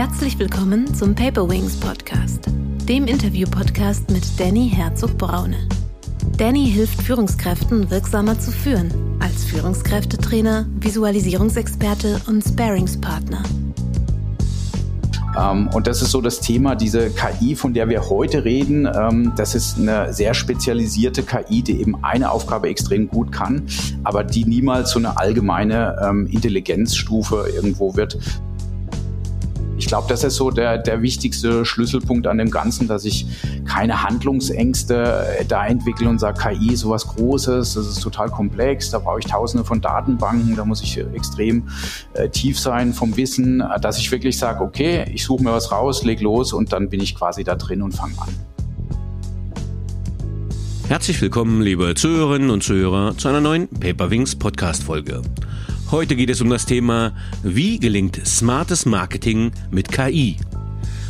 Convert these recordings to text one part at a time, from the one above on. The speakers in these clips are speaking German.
Herzlich willkommen zum Paper Wings Podcast, dem Interview-Podcast mit Danny Herzog-Braune. Danny hilft Führungskräften wirksamer zu führen, als Führungskräftetrainer, Visualisierungsexperte und Sparingspartner. Ähm, und das ist so das Thema, diese KI, von der wir heute reden. Ähm, das ist eine sehr spezialisierte KI, die eben eine Aufgabe extrem gut kann, aber die niemals so eine allgemeine ähm, Intelligenzstufe irgendwo wird, ich glaube, das ist so der, der wichtigste Schlüsselpunkt an dem Ganzen, dass ich keine Handlungsängste äh, da entwickle und sage, KI ist sowas Großes, das ist total komplex, da brauche ich tausende von Datenbanken, da muss ich extrem äh, tief sein vom Wissen, dass ich wirklich sage, okay, ich suche mir was raus, leg los und dann bin ich quasi da drin und fange an. Herzlich willkommen, liebe Zuhörerinnen und Zuhörer, zu einer neuen Paperwings Podcast-Folge. Heute geht es um das Thema, wie gelingt smartes Marketing mit KI?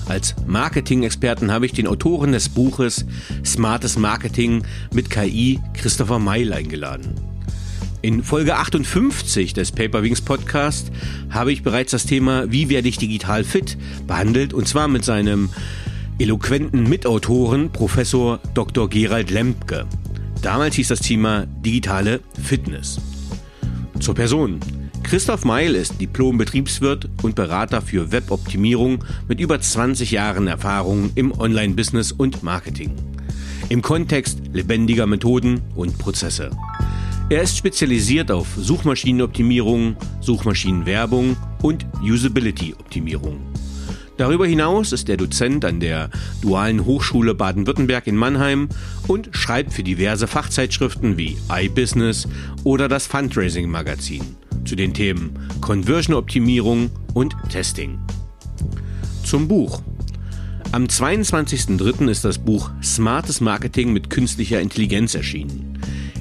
Als Marketing-Experten habe ich den Autoren des Buches Smartes Marketing mit KI, Christopher Meil, eingeladen. In Folge 58 des Paperwings Podcast habe ich bereits das Thema Wie werde ich digital fit behandelt und zwar mit seinem eloquenten Mitautoren Professor Dr. Gerald Lempke. Damals hieß das Thema digitale Fitness. Zur Person. Christoph Meil ist Diplom-Betriebswirt und Berater für Weboptimierung mit über 20 Jahren Erfahrung im Online-Business und Marketing. Im Kontext lebendiger Methoden und Prozesse. Er ist spezialisiert auf Suchmaschinenoptimierung, Suchmaschinenwerbung und Usability-Optimierung. Darüber hinaus ist er Dozent an der Dualen Hochschule Baden-Württemberg in Mannheim und schreibt für diverse Fachzeitschriften wie iBusiness oder das Fundraising Magazin zu den Themen Conversion-Optimierung und Testing. Zum Buch. Am 22.03. ist das Buch Smartes Marketing mit künstlicher Intelligenz erschienen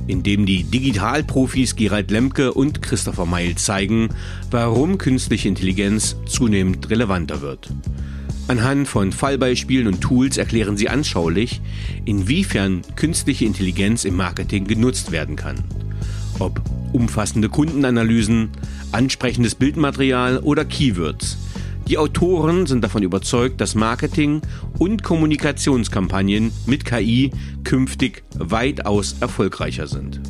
in dem die Digitalprofis Gerald Lemke und Christopher Meil zeigen, warum künstliche Intelligenz zunehmend relevanter wird. Anhand von Fallbeispielen und Tools erklären sie anschaulich, inwiefern künstliche Intelligenz im Marketing genutzt werden kann. Ob umfassende Kundenanalysen, ansprechendes Bildmaterial oder Keywords – die Autoren sind davon überzeugt, dass Marketing und Kommunikationskampagnen mit KI künftig weitaus erfolgreicher sind.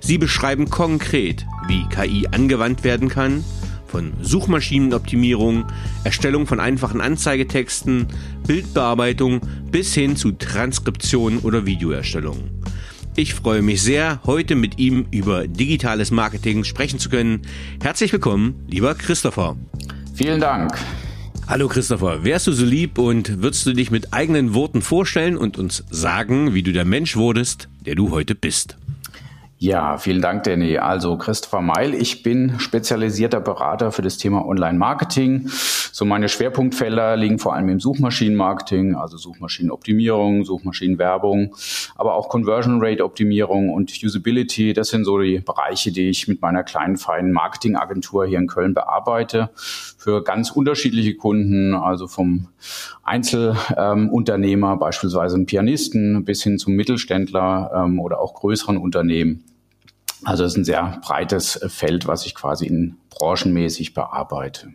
Sie beschreiben konkret, wie KI angewandt werden kann, von Suchmaschinenoptimierung, Erstellung von einfachen Anzeigetexten, Bildbearbeitung bis hin zu Transkription oder Videoerstellung. Ich freue mich sehr, heute mit ihm über digitales Marketing sprechen zu können. Herzlich willkommen, lieber Christopher. Vielen Dank. Hallo Christopher, wärst du so lieb und würdest du dich mit eigenen Worten vorstellen und uns sagen, wie du der Mensch wurdest, der du heute bist? Ja, vielen Dank, Danny. Also Christopher Meil, ich bin spezialisierter Berater für das Thema Online-Marketing. So meine Schwerpunktfelder liegen vor allem im Suchmaschinenmarketing, also Suchmaschinenoptimierung, Suchmaschinenwerbung, aber auch Conversion Rate Optimierung und Usability. Das sind so die Bereiche, die ich mit meiner kleinen feinen Marketingagentur hier in Köln bearbeite für ganz unterschiedliche Kunden, also vom Einzelunternehmer, ähm, beispielsweise einen Pianisten, bis hin zum Mittelständler ähm, oder auch größeren Unternehmen. Also es ist ein sehr breites Feld, was ich quasi in branchenmäßig bearbeite.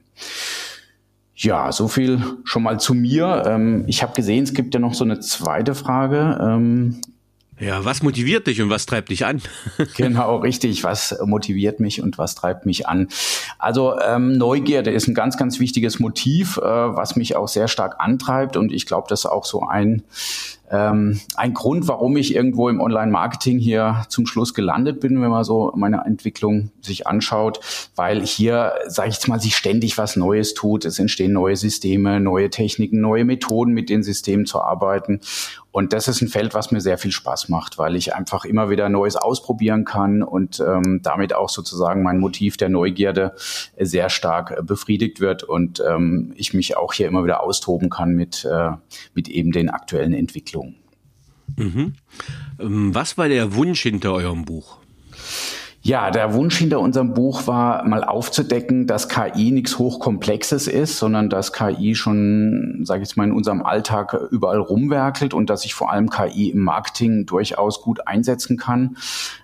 Ja, so viel schon mal zu mir. Ähm, ich habe gesehen, es gibt ja noch so eine zweite Frage. Ähm, ja, was motiviert dich und was treibt dich an? genau, richtig. Was motiviert mich und was treibt mich an? Also ähm, Neugierde ist ein ganz, ganz wichtiges Motiv, äh, was mich auch sehr stark antreibt. Und ich glaube, das ist auch so ein ähm, ein Grund, warum ich irgendwo im Online-Marketing hier zum Schluss gelandet bin, wenn man so meine Entwicklung sich anschaut, weil hier, sage ich jetzt mal, sich ständig was Neues tut. Es entstehen neue Systeme, neue Techniken, neue Methoden, mit den Systemen zu arbeiten. Und das ist ein Feld, was mir sehr viel Spaß macht, weil ich einfach immer wieder Neues ausprobieren kann und ähm, damit auch sozusagen mein Motiv der Neugierde sehr stark befriedigt wird und ähm, ich mich auch hier immer wieder austoben kann mit, äh, mit eben den aktuellen Entwicklungen. Mhm. Ähm, was war der Wunsch hinter eurem Buch? Ja, der Wunsch hinter unserem Buch war, mal aufzudecken, dass KI nichts Hochkomplexes ist, sondern dass KI schon, sage ich jetzt mal, in unserem Alltag überall rumwerkelt und dass sich vor allem KI im Marketing durchaus gut einsetzen kann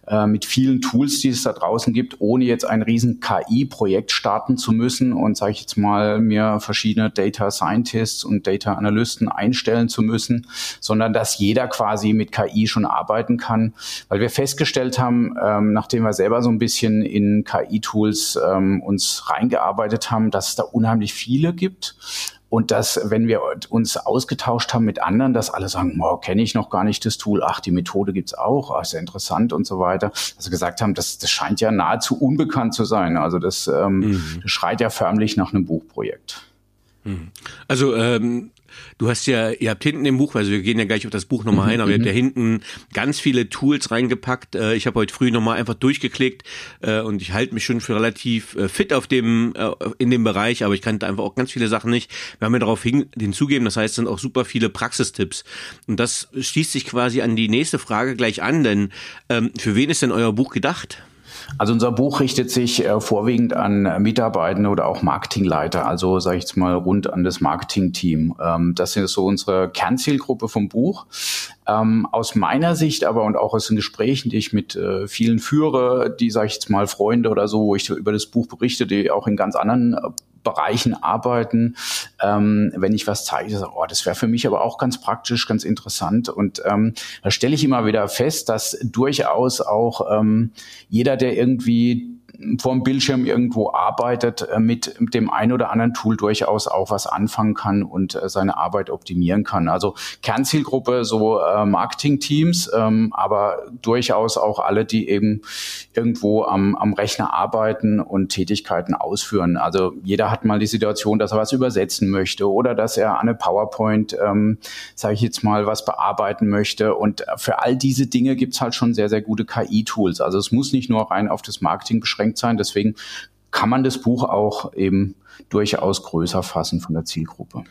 äh, mit vielen Tools, die es da draußen gibt, ohne jetzt ein riesen KI-Projekt starten zu müssen und, sage ich jetzt mal, mir verschiedene Data Scientists und Data Analysten einstellen zu müssen, sondern dass jeder quasi mit KI schon arbeiten kann, weil wir festgestellt haben, ähm, nachdem wir selber so ein bisschen in KI-Tools ähm, uns reingearbeitet haben, dass es da unheimlich viele gibt. Und dass, wenn wir uns ausgetauscht haben mit anderen, dass alle sagen, wow, kenne ich noch gar nicht das Tool, ach, die Methode gibt's auch, ach, ist ja interessant und so weiter. Also gesagt haben, das, das scheint ja nahezu unbekannt zu sein. Also das, ähm, mhm. das schreit ja förmlich nach einem Buchprojekt. Mhm. Also ähm, Du hast ja, ihr habt hinten im Buch, also wir gehen ja gleich auf das Buch nochmal ein, aber ihr habt ja mhm. hinten ganz viele Tools reingepackt. Äh, ich habe heute früh nochmal einfach durchgeklickt äh, und ich halte mich schon für relativ äh, fit auf dem, in dem Bereich, aber ich kannte einfach auch ganz viele Sachen nicht. Wir haben ja darauf hin, hinzugeben, das heißt, es sind auch super viele Praxistipps. Und das schließt sich quasi an die nächste Frage gleich an, denn ähm, für wen ist denn euer Buch gedacht? Also unser Buch richtet sich äh, vorwiegend an Mitarbeitende oder auch Marketingleiter, also sage ich jetzt mal rund an das Marketingteam. Ähm, das ist so unsere Kernzielgruppe vom Buch. Ähm, aus meiner Sicht aber und auch aus den Gesprächen, die ich mit äh, vielen führe, die, sage ich jetzt mal, Freunde oder so, wo ich über das Buch berichte, die auch in ganz anderen äh, Bereichen arbeiten. Ähm, wenn ich was zeige, so, oh, das wäre für mich aber auch ganz praktisch, ganz interessant. Und ähm, da stelle ich immer wieder fest, dass durchaus auch ähm, jeder, der irgendwie vorm Bildschirm irgendwo arbeitet, äh, mit dem ein oder anderen Tool durchaus auch was anfangen kann und äh, seine Arbeit optimieren kann. Also Kernzielgruppe so äh, Marketing-Teams, ähm, aber durchaus auch alle, die eben irgendwo am, am Rechner arbeiten und Tätigkeiten ausführen. Also jeder hat mal die Situation, dass er was übersetzen möchte oder dass er an eine PowerPoint, ähm, sage ich jetzt mal, was bearbeiten möchte. Und für all diese Dinge gibt's halt schon sehr, sehr gute KI-Tools. Also es muss nicht nur rein auf das Marketing beschränkt beschränkt sein. Deswegen kann man das Buch auch eben durchaus größer fassen von der Zielgruppe.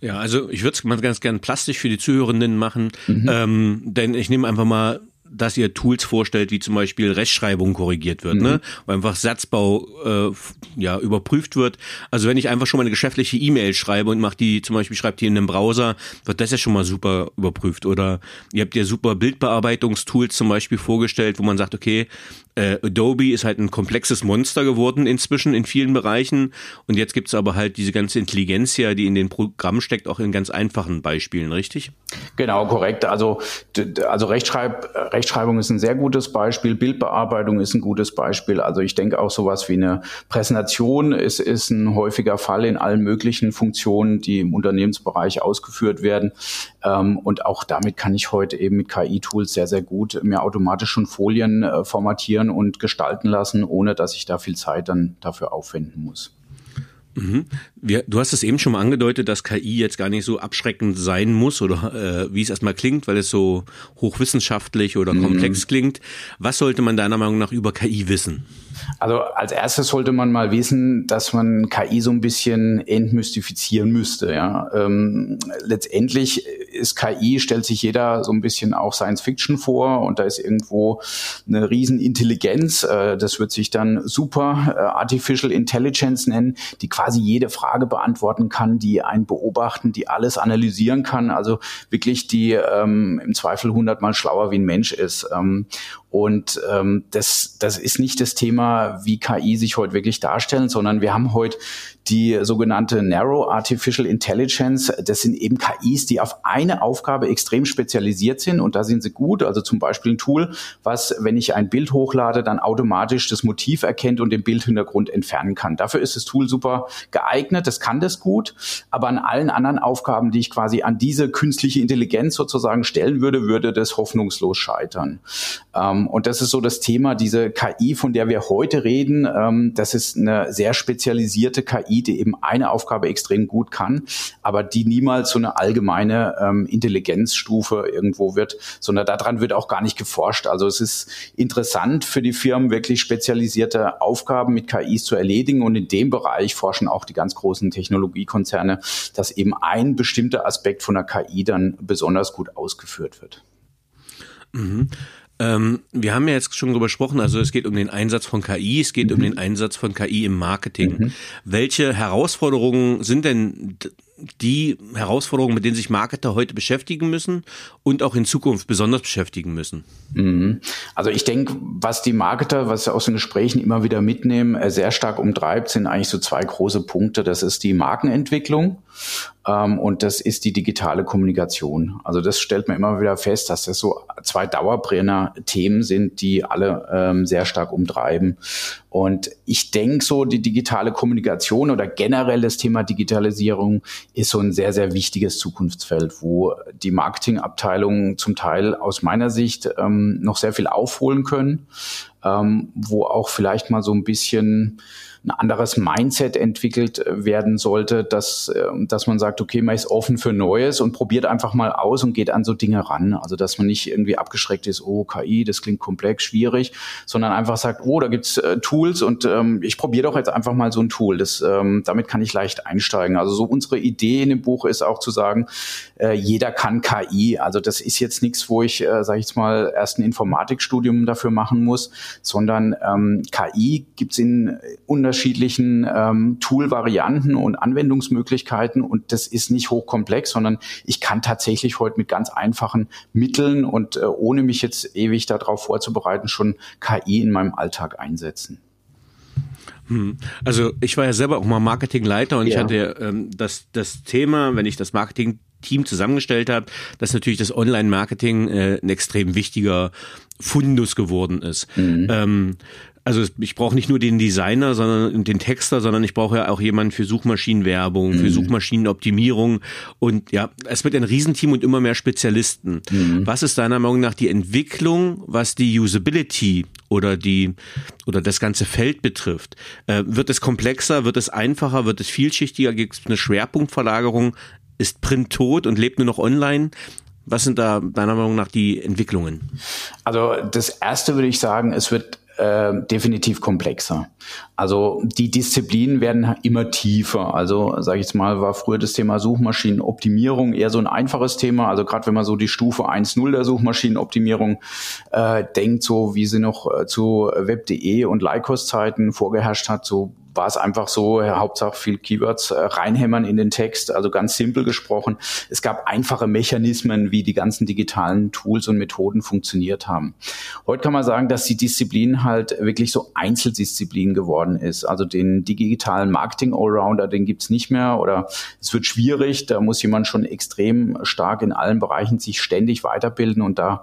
Ja, also ich würde es ganz gern plastisch für die Zuhörenden machen, mhm. ähm, denn ich nehme einfach mal dass ihr Tools vorstellt, wie zum Beispiel Rechtschreibung korrigiert wird, ne? mhm. ne? Wo einfach Satzbau äh, ja überprüft wird. Also wenn ich einfach schon mal eine geschäftliche E-Mail schreibe und mache die, zum Beispiel schreibt die in einem Browser, wird das ja schon mal super überprüft. Oder ihr habt ja super Bildbearbeitungstools zum Beispiel vorgestellt, wo man sagt, okay, äh, Adobe ist halt ein komplexes Monster geworden inzwischen in vielen Bereichen. Und jetzt gibt's aber halt diese ganze Intelligenz ja, die in den Programmen steckt, auch in ganz einfachen Beispielen, richtig? Genau, korrekt. Also, also Rechtschreib, Rechtschreibung ist ein sehr gutes Beispiel, Bildbearbeitung ist ein gutes Beispiel. Also ich denke auch sowas wie eine Präsentation ist, ist ein häufiger Fall in allen möglichen Funktionen, die im Unternehmensbereich ausgeführt werden. Ähm, und auch damit kann ich heute eben mit KI-Tools sehr, sehr gut mir automatisch schon Folien äh, formatieren und gestalten lassen, ohne dass ich da viel Zeit dann dafür aufwenden muss. Mhm. Wir, du hast es eben schon mal angedeutet, dass KI jetzt gar nicht so abschreckend sein muss oder äh, wie es erstmal klingt, weil es so hochwissenschaftlich oder mhm. komplex klingt. Was sollte man deiner Meinung nach über KI wissen? Also als erstes sollte man mal wissen, dass man KI so ein bisschen entmystifizieren müsste. Ja. Ähm, letztendlich ist KI, stellt sich jeder so ein bisschen auch Science Fiction vor und da ist irgendwo eine Riesenintelligenz, äh, das wird sich dann super äh, Artificial Intelligence nennen, die quasi jede Frage beantworten kann, die einen beobachten, die alles analysieren kann, also wirklich die ähm, im Zweifel hundertmal schlauer wie ein Mensch ist. Ähm, und ähm, das, das ist nicht das Thema, wie KI sich heute wirklich darstellen, sondern wir haben heute die sogenannte Narrow Artificial Intelligence. Das sind eben KIs, die auf eine Aufgabe extrem spezialisiert sind und da sind sie gut. Also zum Beispiel ein Tool, was, wenn ich ein Bild hochlade, dann automatisch das Motiv erkennt und den Bildhintergrund entfernen kann. Dafür ist das Tool super geeignet, das kann das gut, aber an allen anderen Aufgaben, die ich quasi an diese künstliche Intelligenz sozusagen stellen würde, würde das hoffnungslos scheitern. Ähm, und das ist so das Thema, diese KI, von der wir heute reden, ähm, das ist eine sehr spezialisierte KI, KI, die eben eine Aufgabe extrem gut kann, aber die niemals so eine allgemeine ähm, Intelligenzstufe irgendwo wird, sondern daran wird auch gar nicht geforscht. Also es ist interessant für die Firmen, wirklich spezialisierte Aufgaben mit KIs zu erledigen und in dem Bereich forschen auch die ganz großen Technologiekonzerne, dass eben ein bestimmter Aspekt von der KI dann besonders gut ausgeführt wird. Mhm. Ähm, wir haben ja jetzt schon drüber gesprochen, also es geht um den Einsatz von KI, es geht mhm. um den Einsatz von KI im Marketing. Mhm. Welche Herausforderungen sind denn die Herausforderungen, mit denen sich Marketer heute beschäftigen müssen und auch in Zukunft besonders beschäftigen müssen? Mhm. Also ich denke, was die Marketer, was sie aus den Gesprächen immer wieder mitnehmen, äh, sehr stark umtreibt, sind eigentlich so zwei große Punkte. Das ist die Markenentwicklung und das ist die digitale Kommunikation. Also das stellt man immer wieder fest, dass das so zwei Dauerbrenner-Themen sind, die alle ähm, sehr stark umtreiben. Und ich denke so, die digitale Kommunikation oder generell das Thema Digitalisierung ist so ein sehr, sehr wichtiges Zukunftsfeld, wo die Marketingabteilungen zum Teil aus meiner Sicht ähm, noch sehr viel aufholen können, ähm, wo auch vielleicht mal so ein bisschen ein anderes Mindset entwickelt äh, werden sollte, dass, ähm, dass man sagt, okay, man ist offen für Neues und probiert einfach mal aus und geht an so Dinge ran. Also dass man nicht irgendwie abgeschreckt ist, oh, KI, das klingt komplex, schwierig, sondern einfach sagt, oh, da gibt's äh, Tools und ähm, ich probiere doch jetzt einfach mal so ein Tool. Das, ähm, damit kann ich leicht einsteigen. Also so unsere Idee in dem Buch ist auch zu sagen, äh, jeder kann KI. Also das ist jetzt nichts, wo ich, äh, sage ich jetzt mal, erst ein Informatikstudium dafür machen muss, sondern ähm, KI gibt's in unterschiedlichen ähm, Tool-Varianten und Anwendungsmöglichkeiten und das ist nicht hochkomplex, sondern ich kann tatsächlich heute mit ganz einfachen Mitteln und äh, ohne mich jetzt ewig darauf vorzubereiten, schon KI in meinem Alltag einsetzen. Hm. Also ich war ja selber auch mal Marketingleiter und ja. ich hatte ähm, das, das Thema, wenn ich das Marketing Team zusammengestellt habe, dass natürlich das Online-Marketing äh, ein extrem wichtiger Fundus geworden ist. Mhm. Ähm, also ich brauche nicht nur den Designer, sondern den Texter, sondern ich brauche ja auch jemanden für Suchmaschinenwerbung, für mhm. Suchmaschinenoptimierung und ja, es wird ein Riesenteam und immer mehr Spezialisten. Mhm. Was ist deiner Meinung nach die Entwicklung, was die Usability oder die oder das ganze Feld betrifft? Äh, wird es komplexer, wird es einfacher, wird es vielschichtiger, gibt es eine Schwerpunktverlagerung? Ist Print tot und lebt nur noch online? Was sind da deiner Meinung nach die Entwicklungen? Also das erste würde ich sagen, es wird äh, definitiv komplexer. Also die Disziplinen werden immer tiefer. Also sage ich jetzt mal, war früher das Thema Suchmaschinenoptimierung eher so ein einfaches Thema. Also gerade wenn man so die Stufe 1.0 der Suchmaschinenoptimierung äh, denkt, so wie sie noch äh, zu Web.de und Lycos-Zeiten vorgeherrscht hat, so war es einfach so, Hauptsache viel Keywords äh, reinhämmern in den Text, also ganz simpel gesprochen. Es gab einfache Mechanismen, wie die ganzen digitalen Tools und Methoden funktioniert haben. Heute kann man sagen, dass die Disziplin halt wirklich so Einzeldisziplin geworden ist. Also den digitalen Marketing Allrounder, den gibt's nicht mehr oder es wird schwierig. Da muss jemand schon extrem stark in allen Bereichen sich ständig weiterbilden und da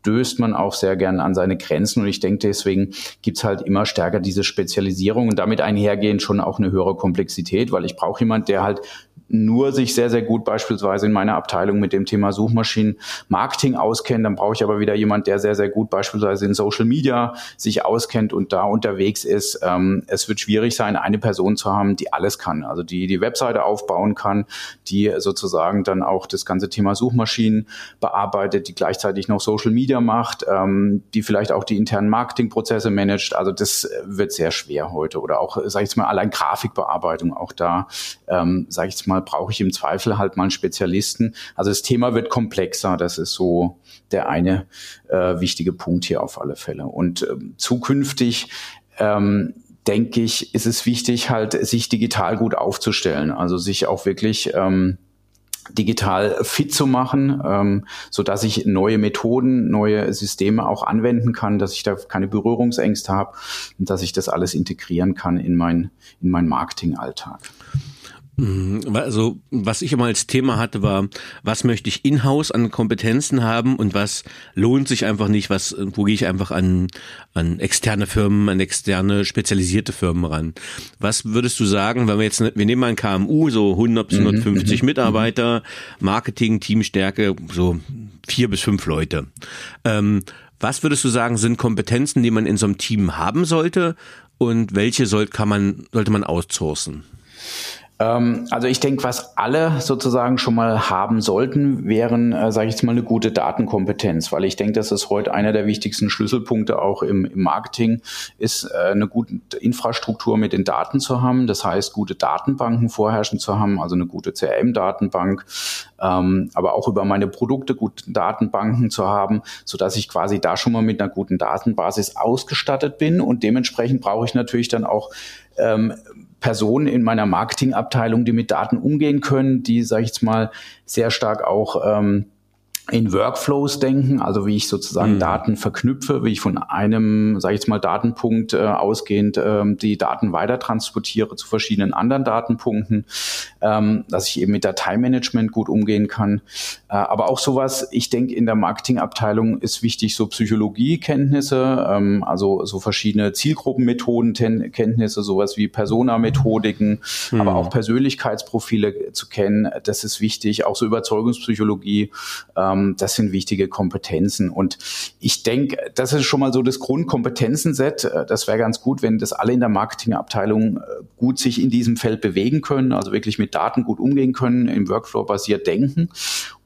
stößt man auch sehr gern an seine Grenzen. Und ich denke, deswegen gibt's halt immer stärker diese Spezialisierung und damit einhergehend schon auch eine höhere Komplexität, weil ich brauche jemand, der halt nur sich sehr, sehr gut beispielsweise in meiner Abteilung mit dem Thema Suchmaschinen Marketing auskennt. Dann brauche ich aber wieder jemand, der sehr, sehr gut beispielsweise in Social Media sich auskennt und da unterwegs ist. Ähm, es wird schwierig sein, eine Person zu haben, die alles kann. Also die die Webseite aufbauen kann, die sozusagen dann auch das ganze Thema Suchmaschinen bearbeitet, die gleichzeitig noch Social Media macht, ähm, die vielleicht auch die internen Marketingprozesse managt. Also das wird sehr schwer heute. Oder auch, sage ich jetzt mal, allein Grafikbearbeitung. Auch da, ähm, sage ich jetzt mal, brauche ich im Zweifel halt mal einen Spezialisten. Also das Thema wird komplexer. Das ist so der eine äh, wichtige Punkt hier auf alle Fälle. Und ähm, zukünftig ähm, denke ich, ist es wichtig, halt sich digital gut aufzustellen. Also sich auch wirklich ähm, digital fit zu machen, ähm, so dass ich neue Methoden, neue Systeme auch anwenden kann, dass ich da keine Berührungsängste habe und dass ich das alles integrieren kann in mein in meinen Marketingalltag. Mhm. Also, was ich immer als Thema hatte, war, was möchte ich in-house an Kompetenzen haben und was lohnt sich einfach nicht, was, wo gehe ich einfach an, an externe Firmen, an externe spezialisierte Firmen ran. Was würdest du sagen, wenn wir jetzt, wir nehmen mal ein KMU, so 100 bis 150 mhm, mhm, Mitarbeiter, Marketing, Teamstärke, so vier bis fünf Leute. Ähm, was würdest du sagen, sind Kompetenzen, die man in so einem Team haben sollte und welche soll, kann man, sollte man outsourcen? Ähm, also ich denke, was alle sozusagen schon mal haben sollten, wären, äh, sage ich jetzt mal, eine gute Datenkompetenz, weil ich denke, das ist heute einer der wichtigsten Schlüsselpunkte auch im, im Marketing, ist äh, eine gute Infrastruktur mit den Daten zu haben. Das heißt, gute Datenbanken vorherrschen zu haben, also eine gute CRM-Datenbank, ähm, aber auch über meine Produkte gute Datenbanken zu haben, so dass ich quasi da schon mal mit einer guten Datenbasis ausgestattet bin und dementsprechend brauche ich natürlich dann auch ähm, Personen in meiner Marketingabteilung, die mit Daten umgehen können, die, sage ich jetzt mal, sehr stark auch ähm, in Workflows denken, also wie ich sozusagen mhm. Daten verknüpfe, wie ich von einem, sage ich jetzt mal, Datenpunkt äh, ausgehend äh, die Daten weiter transportiere zu verschiedenen anderen Datenpunkten, ähm, dass ich eben mit Dateimanagement gut umgehen kann. Äh, aber auch sowas, ich denke, in der Marketingabteilung ist wichtig so Psychologiekenntnisse, ähm, also so verschiedene Zielgruppenmethoden, Kenntnisse, sowas wie Persona-Methodiken, mhm. aber auch Persönlichkeitsprofile zu kennen. Das ist wichtig, auch so Überzeugungspsychologie. Ähm, ähm, das sind wichtige Kompetenzen. Und ich denke, das ist schon mal so das Grundkompetenzenset. Äh, das wäre ganz gut, wenn das alle in der Marketingabteilung äh, gut sich in diesem Feld bewegen können, also wirklich mit Daten gut umgehen können, im Workflow basiert denken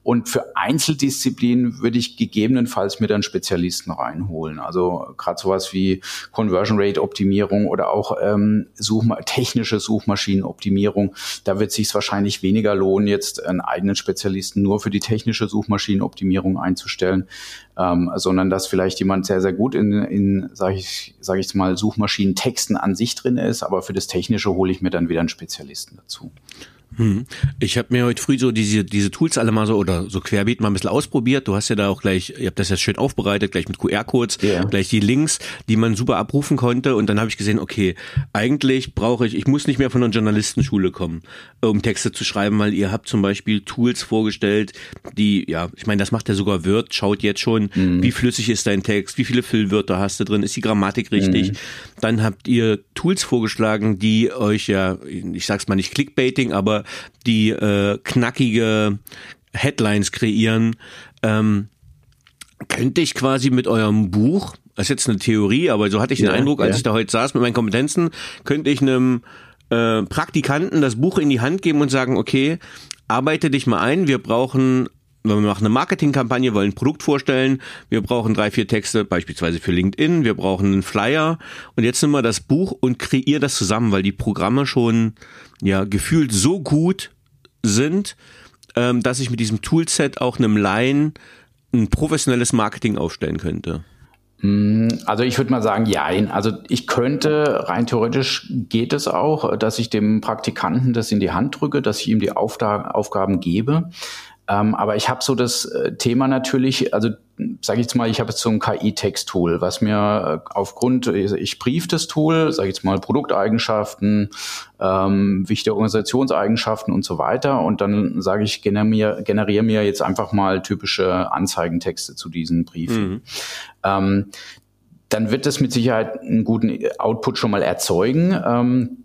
und für Einzeldisziplinen würde ich gegebenenfalls mir dann Spezialisten reinholen. Also gerade sowas wie Conversion Rate Optimierung oder auch ähm, Suchma technische Suchmaschinenoptimierung. Da wird sich wahrscheinlich weniger lohnen, jetzt einen eigenen Spezialisten nur für die technische Suchmaschinenoptimierung einzustellen, ähm, sondern dass vielleicht jemand sehr, sehr gut in, in sage ich, sag ich mal, Suchmaschinentexten an sich drin ist, aber für das Technische hole ich mir dann wieder einen Spezialisten dazu. Hm. Ich habe mir heute früh so diese, diese Tools alle mal so oder so querbeet mal ein bisschen ausprobiert. Du hast ja da auch gleich, ihr habt das ja schön aufbereitet, gleich mit QR-Codes, yeah. gleich die Links, die man super abrufen konnte. Und dann habe ich gesehen, okay, eigentlich brauche ich, ich muss nicht mehr von einer Journalistenschule kommen, um Texte zu schreiben, weil ihr habt zum Beispiel Tools vorgestellt, die, ja, ich meine, das macht ja sogar Word, schaut jetzt schon, mhm. wie flüssig ist dein Text, wie viele Füllwörter hast du drin, ist die Grammatik richtig. Mhm. Dann habt ihr Tools vorgeschlagen, die euch ja, ich sag's mal nicht Clickbaiting, aber die äh, knackige Headlines kreieren. Ähm, könnte ich quasi mit eurem Buch, das ist jetzt eine Theorie, aber so hatte ich den ja, Eindruck, als ja. ich da heute saß mit meinen Kompetenzen, könnte ich einem äh, Praktikanten das Buch in die Hand geben und sagen, okay, arbeite dich mal ein, wir brauchen wir machen eine Marketingkampagne, wollen ein Produkt vorstellen, wir brauchen drei, vier Texte, beispielsweise für LinkedIn, wir brauchen einen Flyer und jetzt nehmen wir das Buch und kreier das zusammen, weil die Programme schon ja gefühlt so gut sind, ähm, dass ich mit diesem Toolset auch einem Laien ein professionelles Marketing aufstellen könnte. Mm, also ich würde mal sagen, ja. Also ich könnte, rein theoretisch geht es auch, dass ich dem Praktikanten das in die Hand drücke, dass ich ihm die Aufgaben gebe. Ähm, aber ich habe so das äh, Thema natürlich, also sage ich jetzt mal, ich habe jetzt so ein KI-Text-Tool, was mir äh, aufgrund, ich brief das Tool, sage ich jetzt mal Produkteigenschaften, ähm, wichtige Organisationseigenschaften und so weiter und dann sage ich, generiere, generiere mir jetzt einfach mal typische Anzeigentexte zu diesen Briefen. Mhm. Ähm, dann wird das mit Sicherheit einen guten Output schon mal erzeugen. Ähm,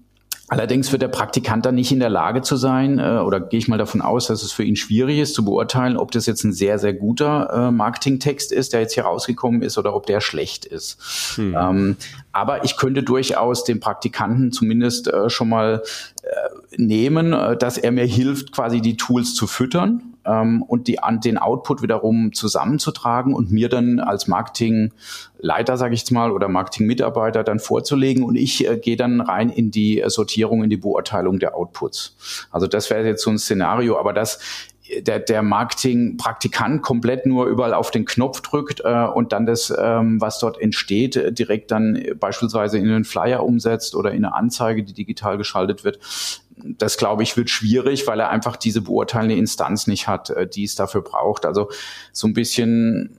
Allerdings wird der Praktikant dann nicht in der Lage zu sein, äh, oder gehe ich mal davon aus, dass es für ihn schwierig ist zu beurteilen, ob das jetzt ein sehr, sehr guter äh, Marketingtext ist, der jetzt hier rausgekommen ist, oder ob der schlecht ist. Hm. Ähm, aber ich könnte durchaus den Praktikanten zumindest äh, schon mal äh, nehmen, äh, dass er mir hilft, quasi die Tools zu füttern ähm, und die, an, den Output wiederum zusammenzutragen und mir dann als Marketingleiter, sage ich jetzt mal, oder Marketingmitarbeiter dann vorzulegen und ich äh, gehe dann rein in die Sortierung, in die Beurteilung der Outputs. Also das wäre jetzt so ein Szenario, aber das der, der Marketing-Praktikant komplett nur überall auf den Knopf drückt äh, und dann das, ähm, was dort entsteht, äh, direkt dann beispielsweise in einen Flyer umsetzt oder in eine Anzeige, die digital geschaltet wird. Das glaube ich wird schwierig, weil er einfach diese beurteilende Instanz nicht hat, äh, die es dafür braucht. Also so ein bisschen,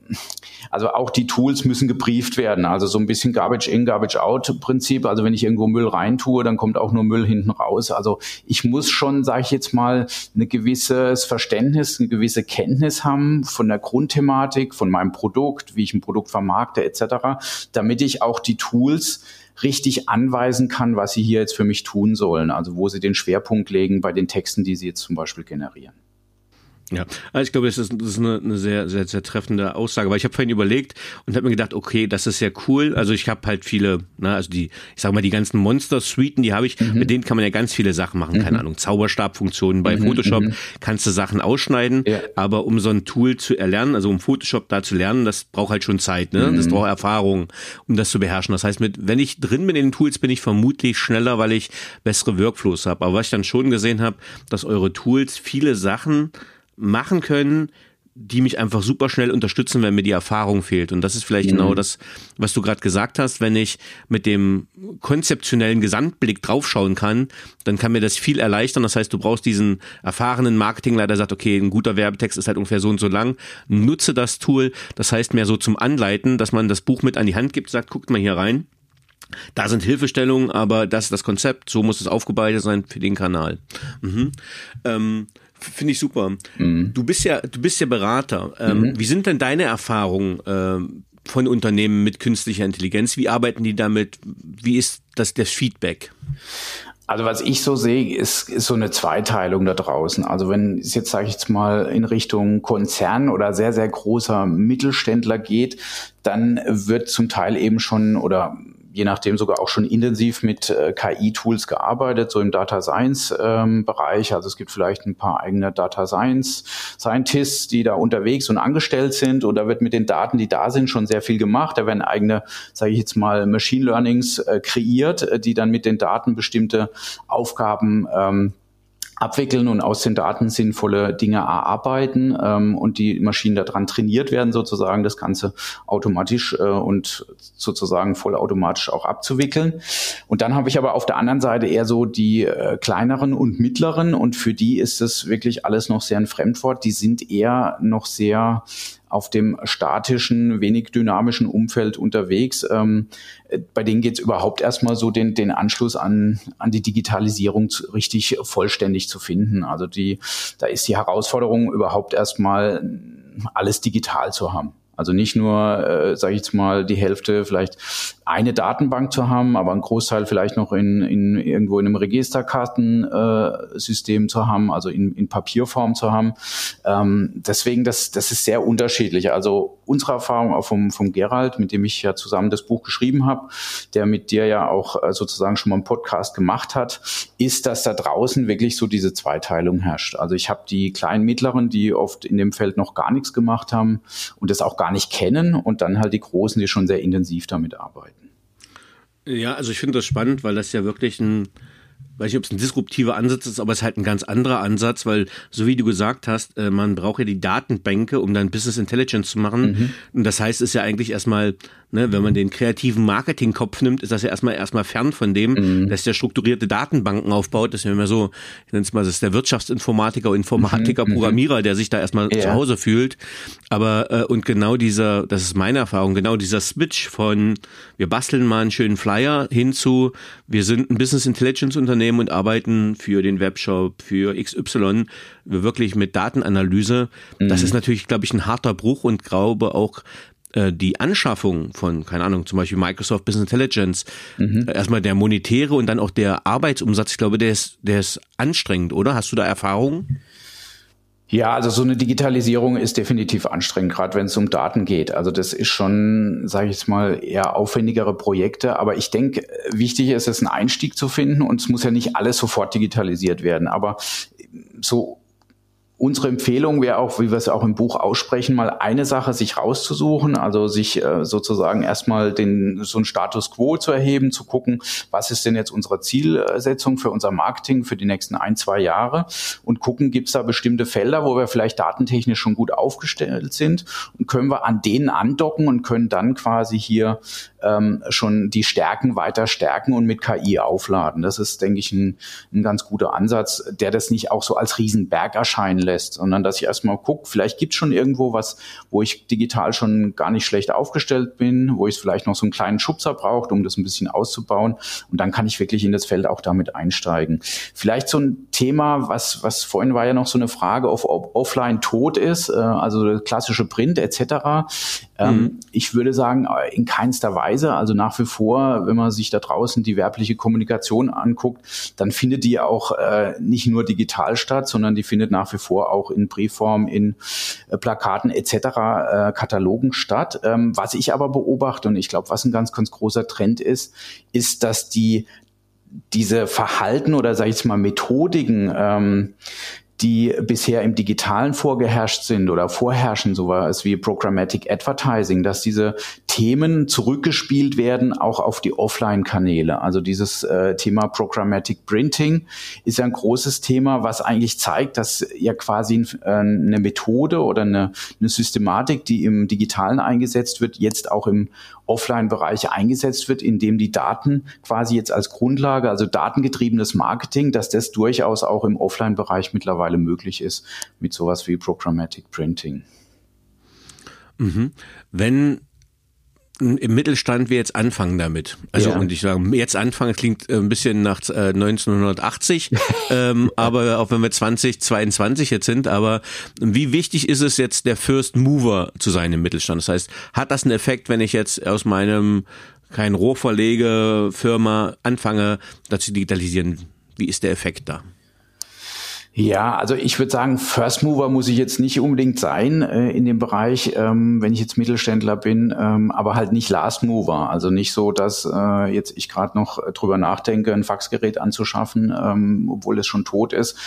also auch die Tools müssen gebrieft werden. Also so ein bisschen Garbage in, Garbage out Prinzip. Also wenn ich irgendwo Müll reintue, dann kommt auch nur Müll hinten raus. Also ich muss schon, sage ich jetzt mal, ein gewisses Verständnis, eine gewisse Kenntnis haben von der Grundthematik, von meinem Produkt, wie ich ein Produkt vermarkte etc., damit ich auch die Tools richtig anweisen kann, was sie hier jetzt für mich tun sollen. Also wo sie den Schwerpunkt legen bei den Texten, die sie jetzt zum Beispiel generieren. Ja, also ich glaube, das ist, das ist eine, eine sehr, sehr, sehr treffende Aussage, weil ich habe vorhin überlegt und habe mir gedacht, okay, das ist ja cool. Also ich habe halt viele, na, also die, ich sag mal, die ganzen Monster-Suiten, die habe ich, mhm. mit denen kann man ja ganz viele Sachen machen. Mhm. Keine Ahnung, Zauberstabfunktionen bei mhm. Photoshop mhm. kannst du Sachen ausschneiden, ja. aber um so ein Tool zu erlernen, also um Photoshop da zu lernen, das braucht halt schon Zeit, ne? Das mhm. braucht Erfahrung, um das zu beherrschen. Das heißt, mit, wenn ich drin bin in den Tools, bin ich vermutlich schneller, weil ich bessere Workflows habe. Aber was ich dann schon gesehen habe, dass eure Tools viele Sachen machen können, die mich einfach super schnell unterstützen, wenn mir die Erfahrung fehlt. Und das ist vielleicht mhm. genau das, was du gerade gesagt hast. Wenn ich mit dem konzeptionellen Gesamtblick draufschauen kann, dann kann mir das viel erleichtern. Das heißt, du brauchst diesen erfahrenen Marketingleiter, der sagt, okay, ein guter Werbetext ist halt ungefähr so und so lang. Nutze das Tool. Das heißt mehr so zum Anleiten, dass man das Buch mit an die Hand gibt, sagt, guckt mal hier rein. Da sind Hilfestellungen, aber das ist das Konzept. So muss es aufgebaut sein für den Kanal. Mhm. Ähm, Finde ich super. Mhm. Du bist ja, du bist ja Berater. Ähm, mhm. Wie sind denn deine Erfahrungen ähm, von Unternehmen mit künstlicher Intelligenz? Wie arbeiten die damit? Wie ist das, das Feedback? Also was ich so sehe, ist, ist so eine Zweiteilung da draußen. Also wenn es jetzt, sage ich jetzt mal, in Richtung Konzern oder sehr, sehr großer Mittelständler geht, dann wird zum Teil eben schon oder je nachdem sogar auch schon intensiv mit äh, KI-Tools gearbeitet, so im Data Science-Bereich. Ähm, also es gibt vielleicht ein paar eigene Data Science Scientists, die da unterwegs und angestellt sind. Und da wird mit den Daten, die da sind, schon sehr viel gemacht. Da werden eigene, sage ich jetzt mal, Machine Learnings äh, kreiert, äh, die dann mit den Daten bestimmte Aufgaben ähm, abwickeln und aus den Daten sinnvolle Dinge erarbeiten ähm, und die Maschinen daran trainiert werden, sozusagen das Ganze automatisch äh, und sozusagen vollautomatisch auch abzuwickeln. Und dann habe ich aber auf der anderen Seite eher so die äh, kleineren und mittleren und für die ist es wirklich alles noch sehr ein Fremdwort. Die sind eher noch sehr auf dem statischen, wenig dynamischen Umfeld unterwegs. Ähm, bei denen geht es überhaupt erstmal so den, den Anschluss an, an die Digitalisierung zu, richtig vollständig zu finden. Also die, da ist die Herausforderung überhaupt erstmal alles digital zu haben. Also nicht nur, äh, sage ich jetzt mal, die Hälfte vielleicht eine Datenbank zu haben, aber ein Großteil vielleicht noch in, in irgendwo in einem Registerkartensystem äh, zu haben, also in, in Papierform zu haben. Ähm, deswegen, das, das ist sehr unterschiedlich. Also unsere Erfahrung auch vom, vom Gerald, mit dem ich ja zusammen das Buch geschrieben habe, der mit dir ja auch äh, sozusagen schon mal einen Podcast gemacht hat, ist, dass da draußen wirklich so diese Zweiteilung herrscht. Also ich habe die kleinen Mittleren, die oft in dem Feld noch gar nichts gemacht haben und das auch gar nicht kennen und dann halt die Großen, die schon sehr intensiv damit arbeiten. Ja, also ich finde das spannend, weil das ja wirklich ein, weiß nicht, ob es ein disruptiver Ansatz ist, aber es ist halt ein ganz anderer Ansatz, weil, so wie du gesagt hast, äh, man braucht ja die Datenbänke, um dann Business Intelligence zu machen. Mhm. Und das heißt, es ist ja eigentlich erstmal Ne, wenn man den kreativen Marketingkopf nimmt, ist das ja erstmal erstmal fern von dem, mhm. dass der strukturierte Datenbanken aufbaut. Das ist ja immer so, ich nenne es mal, das ist der Wirtschaftsinformatiker, Informatiker, mhm. Programmierer, der sich da erstmal ja. zu Hause fühlt. Aber äh, und genau dieser, das ist meine Erfahrung, genau dieser Switch von wir basteln mal einen schönen Flyer hinzu, wir sind ein Business Intelligence Unternehmen und arbeiten für den Webshop, für XY, wir wirklich mit Datenanalyse. Mhm. Das ist natürlich, glaube ich, ein harter Bruch und glaube auch äh, die Anschaffung von, keine Ahnung, zum Beispiel Microsoft Business Intelligence, mhm. Äh, erstmal der monetäre und dann auch der Arbeitsumsatz, ich glaube, der ist, der ist anstrengend, oder? Hast du da Erfahrungen? Ja, also so eine Digitalisierung ist definitiv anstrengend, gerade wenn es um Daten geht. Also das ist schon, sage ich jetzt mal, eher aufwendigere Projekte. Aber ich denke, wichtig ist es, einen Einstieg zu finden und es muss ja nicht alles sofort digitalisiert werden. Aber so Unsere Empfehlung wäre auch, wie wir es auch im Buch aussprechen, mal eine Sache sich rauszusuchen, also sich äh, sozusagen erstmal den, so einen Status quo zu erheben, zu gucken, was ist denn jetzt unsere Zielsetzung für unser Marketing für die nächsten ein, zwei Jahre? Und gucken, gibt es da bestimmte Felder, wo wir vielleicht datentechnisch schon gut aufgestellt sind? Und können wir an denen andocken und können dann quasi hier ähm, schon die Stärken weiter stärken und mit KI aufladen. Das ist, denke ich, ein, ein ganz guter Ansatz, der das nicht auch so als Riesenberg erscheinen lässt, sondern dass ich erstmal gucke, vielleicht gibt es schon irgendwo was, wo ich digital schon gar nicht schlecht aufgestellt bin, wo ich vielleicht noch so einen kleinen Schubser braucht, um das ein bisschen auszubauen. Und dann kann ich wirklich in das Feld auch damit einsteigen. Vielleicht so ein Thema, was, was vorhin war ja noch so eine Frage, ob, ob offline tot ist, äh, also klassische Print etc. Ähm, mhm. Ich würde sagen, in keinster Weise Weise. Also nach wie vor, wenn man sich da draußen die werbliche Kommunikation anguckt, dann findet die auch äh, nicht nur digital statt, sondern die findet nach wie vor auch in Briefform, in äh, Plakaten etc., äh, Katalogen statt. Ähm, was ich aber beobachte und ich glaube, was ein ganz, ganz großer Trend ist, ist, dass die diese Verhalten oder sage ich jetzt mal Methodiken, ähm, die bisher im Digitalen vorgeherrscht sind oder vorherrschen, sowas wie Programmatic Advertising, dass diese Themen zurückgespielt werden, auch auf die Offline-Kanäle. Also dieses äh, Thema Programmatic Printing ist ein großes Thema, was eigentlich zeigt, dass ja quasi äh, eine Methode oder eine, eine Systematik, die im Digitalen eingesetzt wird, jetzt auch im Offline-Bereich eingesetzt wird, indem die Daten quasi jetzt als Grundlage, also datengetriebenes Marketing, dass das durchaus auch im Offline-Bereich mittlerweile möglich ist mit sowas wie Programmatic Printing. Mhm. Wenn im Mittelstand wir jetzt anfangen damit. Also ja. und ich sage, jetzt anfangen klingt äh, ein bisschen nach äh, 1980, ähm, aber auch wenn wir 2022 jetzt sind, aber wie wichtig ist es jetzt der First Mover zu sein im Mittelstand? Das heißt, hat das einen Effekt, wenn ich jetzt aus meinem kein Rohverlegefirma anfange, das zu digitalisieren? Wie ist der Effekt da? Ja, also ich würde sagen, First Mover muss ich jetzt nicht unbedingt sein äh, in dem Bereich, ähm, wenn ich jetzt Mittelständler bin, ähm, aber halt nicht Last Mover. Also nicht so, dass äh, jetzt ich gerade noch drüber nachdenke, ein Faxgerät anzuschaffen, ähm, obwohl es schon tot ist.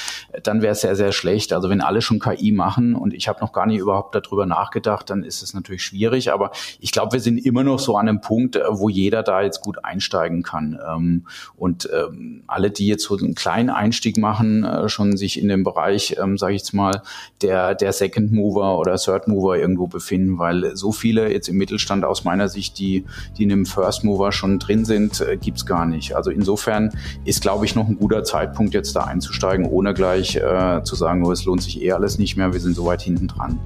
Dann wäre es sehr, sehr schlecht. Also wenn alle schon KI machen und ich habe noch gar nicht überhaupt darüber nachgedacht, dann ist es natürlich schwierig. Aber ich glaube, wir sind immer noch so an einem Punkt, äh, wo jeder da jetzt gut einsteigen kann. Ähm, und ähm, alle, die jetzt so einen kleinen Einstieg machen, äh, schon sich in dem Bereich, ähm, sage ich jetzt mal, der, der Second Mover oder Third Mover irgendwo befinden, weil so viele jetzt im Mittelstand aus meiner Sicht, die, die in dem First Mover schon drin sind, äh, gibt's gar nicht. Also insofern ist, glaube ich, noch ein guter Zeitpunkt, jetzt da einzusteigen, ohne gleich äh, zu sagen, oh, es lohnt sich eh alles nicht mehr, wir sind so weit hinten dran.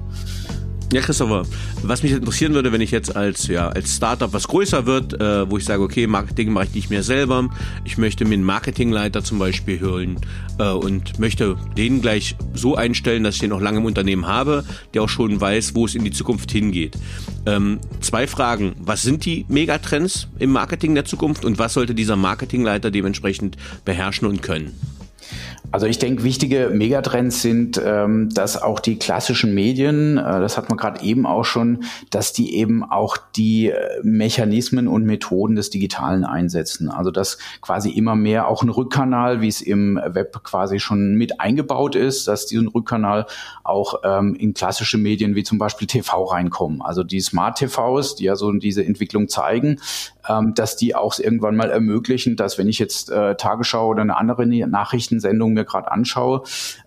Ja, Christopher, was mich interessieren würde, wenn ich jetzt als, ja, als Startup was größer wird, äh, wo ich sage, okay, Marketing mache ich nicht mehr selber, ich möchte mir einen Marketingleiter zum Beispiel holen äh, und möchte den gleich so einstellen, dass ich den auch lange im Unternehmen habe, der auch schon weiß, wo es in die Zukunft hingeht. Ähm, zwei Fragen. Was sind die Megatrends im Marketing der Zukunft und was sollte dieser Marketingleiter dementsprechend beherrschen und können? Also ich denke, wichtige Megatrends sind, ähm, dass auch die klassischen Medien, äh, das hat man gerade eben auch schon, dass die eben auch die äh, Mechanismen und Methoden des Digitalen einsetzen. Also dass quasi immer mehr auch ein Rückkanal, wie es im Web quasi schon mit eingebaut ist, dass diesen Rückkanal auch ähm, in klassische Medien wie zum Beispiel TV reinkommen. Also die Smart TVs, die ja so diese Entwicklung zeigen, ähm, dass die auch irgendwann mal ermöglichen, dass wenn ich jetzt äh, Tagesschau oder eine andere Nachrichtensendung mir gerade anschaue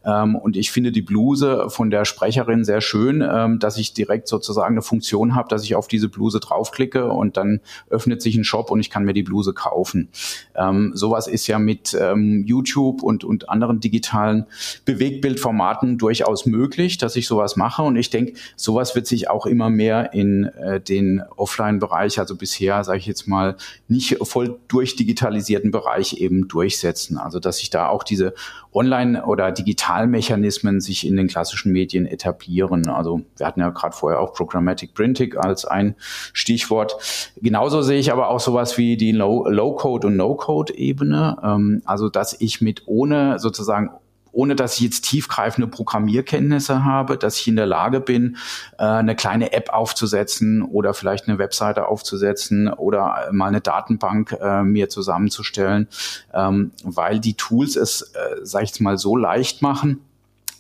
ähm, und ich finde die Bluse von der Sprecherin sehr schön, ähm, dass ich direkt sozusagen eine Funktion habe, dass ich auf diese Bluse draufklicke und dann öffnet sich ein Shop und ich kann mir die Bluse kaufen. Ähm, sowas ist ja mit ähm, YouTube und, und anderen digitalen Bewegtbildformaten durchaus möglich, dass ich sowas mache und ich denke, sowas wird sich auch immer mehr in äh, den Offline-Bereich, also bisher sage ich jetzt mal, nicht voll durchdigitalisierten Bereich eben durchsetzen. Also dass sich da auch diese Online- oder Digitalmechanismen sich in den klassischen Medien etablieren. Also wir hatten ja gerade vorher auch Programmatic Printing als ein Stichwort. Genauso sehe ich aber auch sowas wie die Low-Code- und No-Code-Ebene. Ähm, also dass ich mit ohne sozusagen ohne dass ich jetzt tiefgreifende Programmierkenntnisse habe, dass ich in der Lage bin, äh, eine kleine App aufzusetzen oder vielleicht eine Webseite aufzusetzen oder mal eine Datenbank äh, mir zusammenzustellen, ähm, weil die Tools es, äh, sag ich mal, so leicht machen,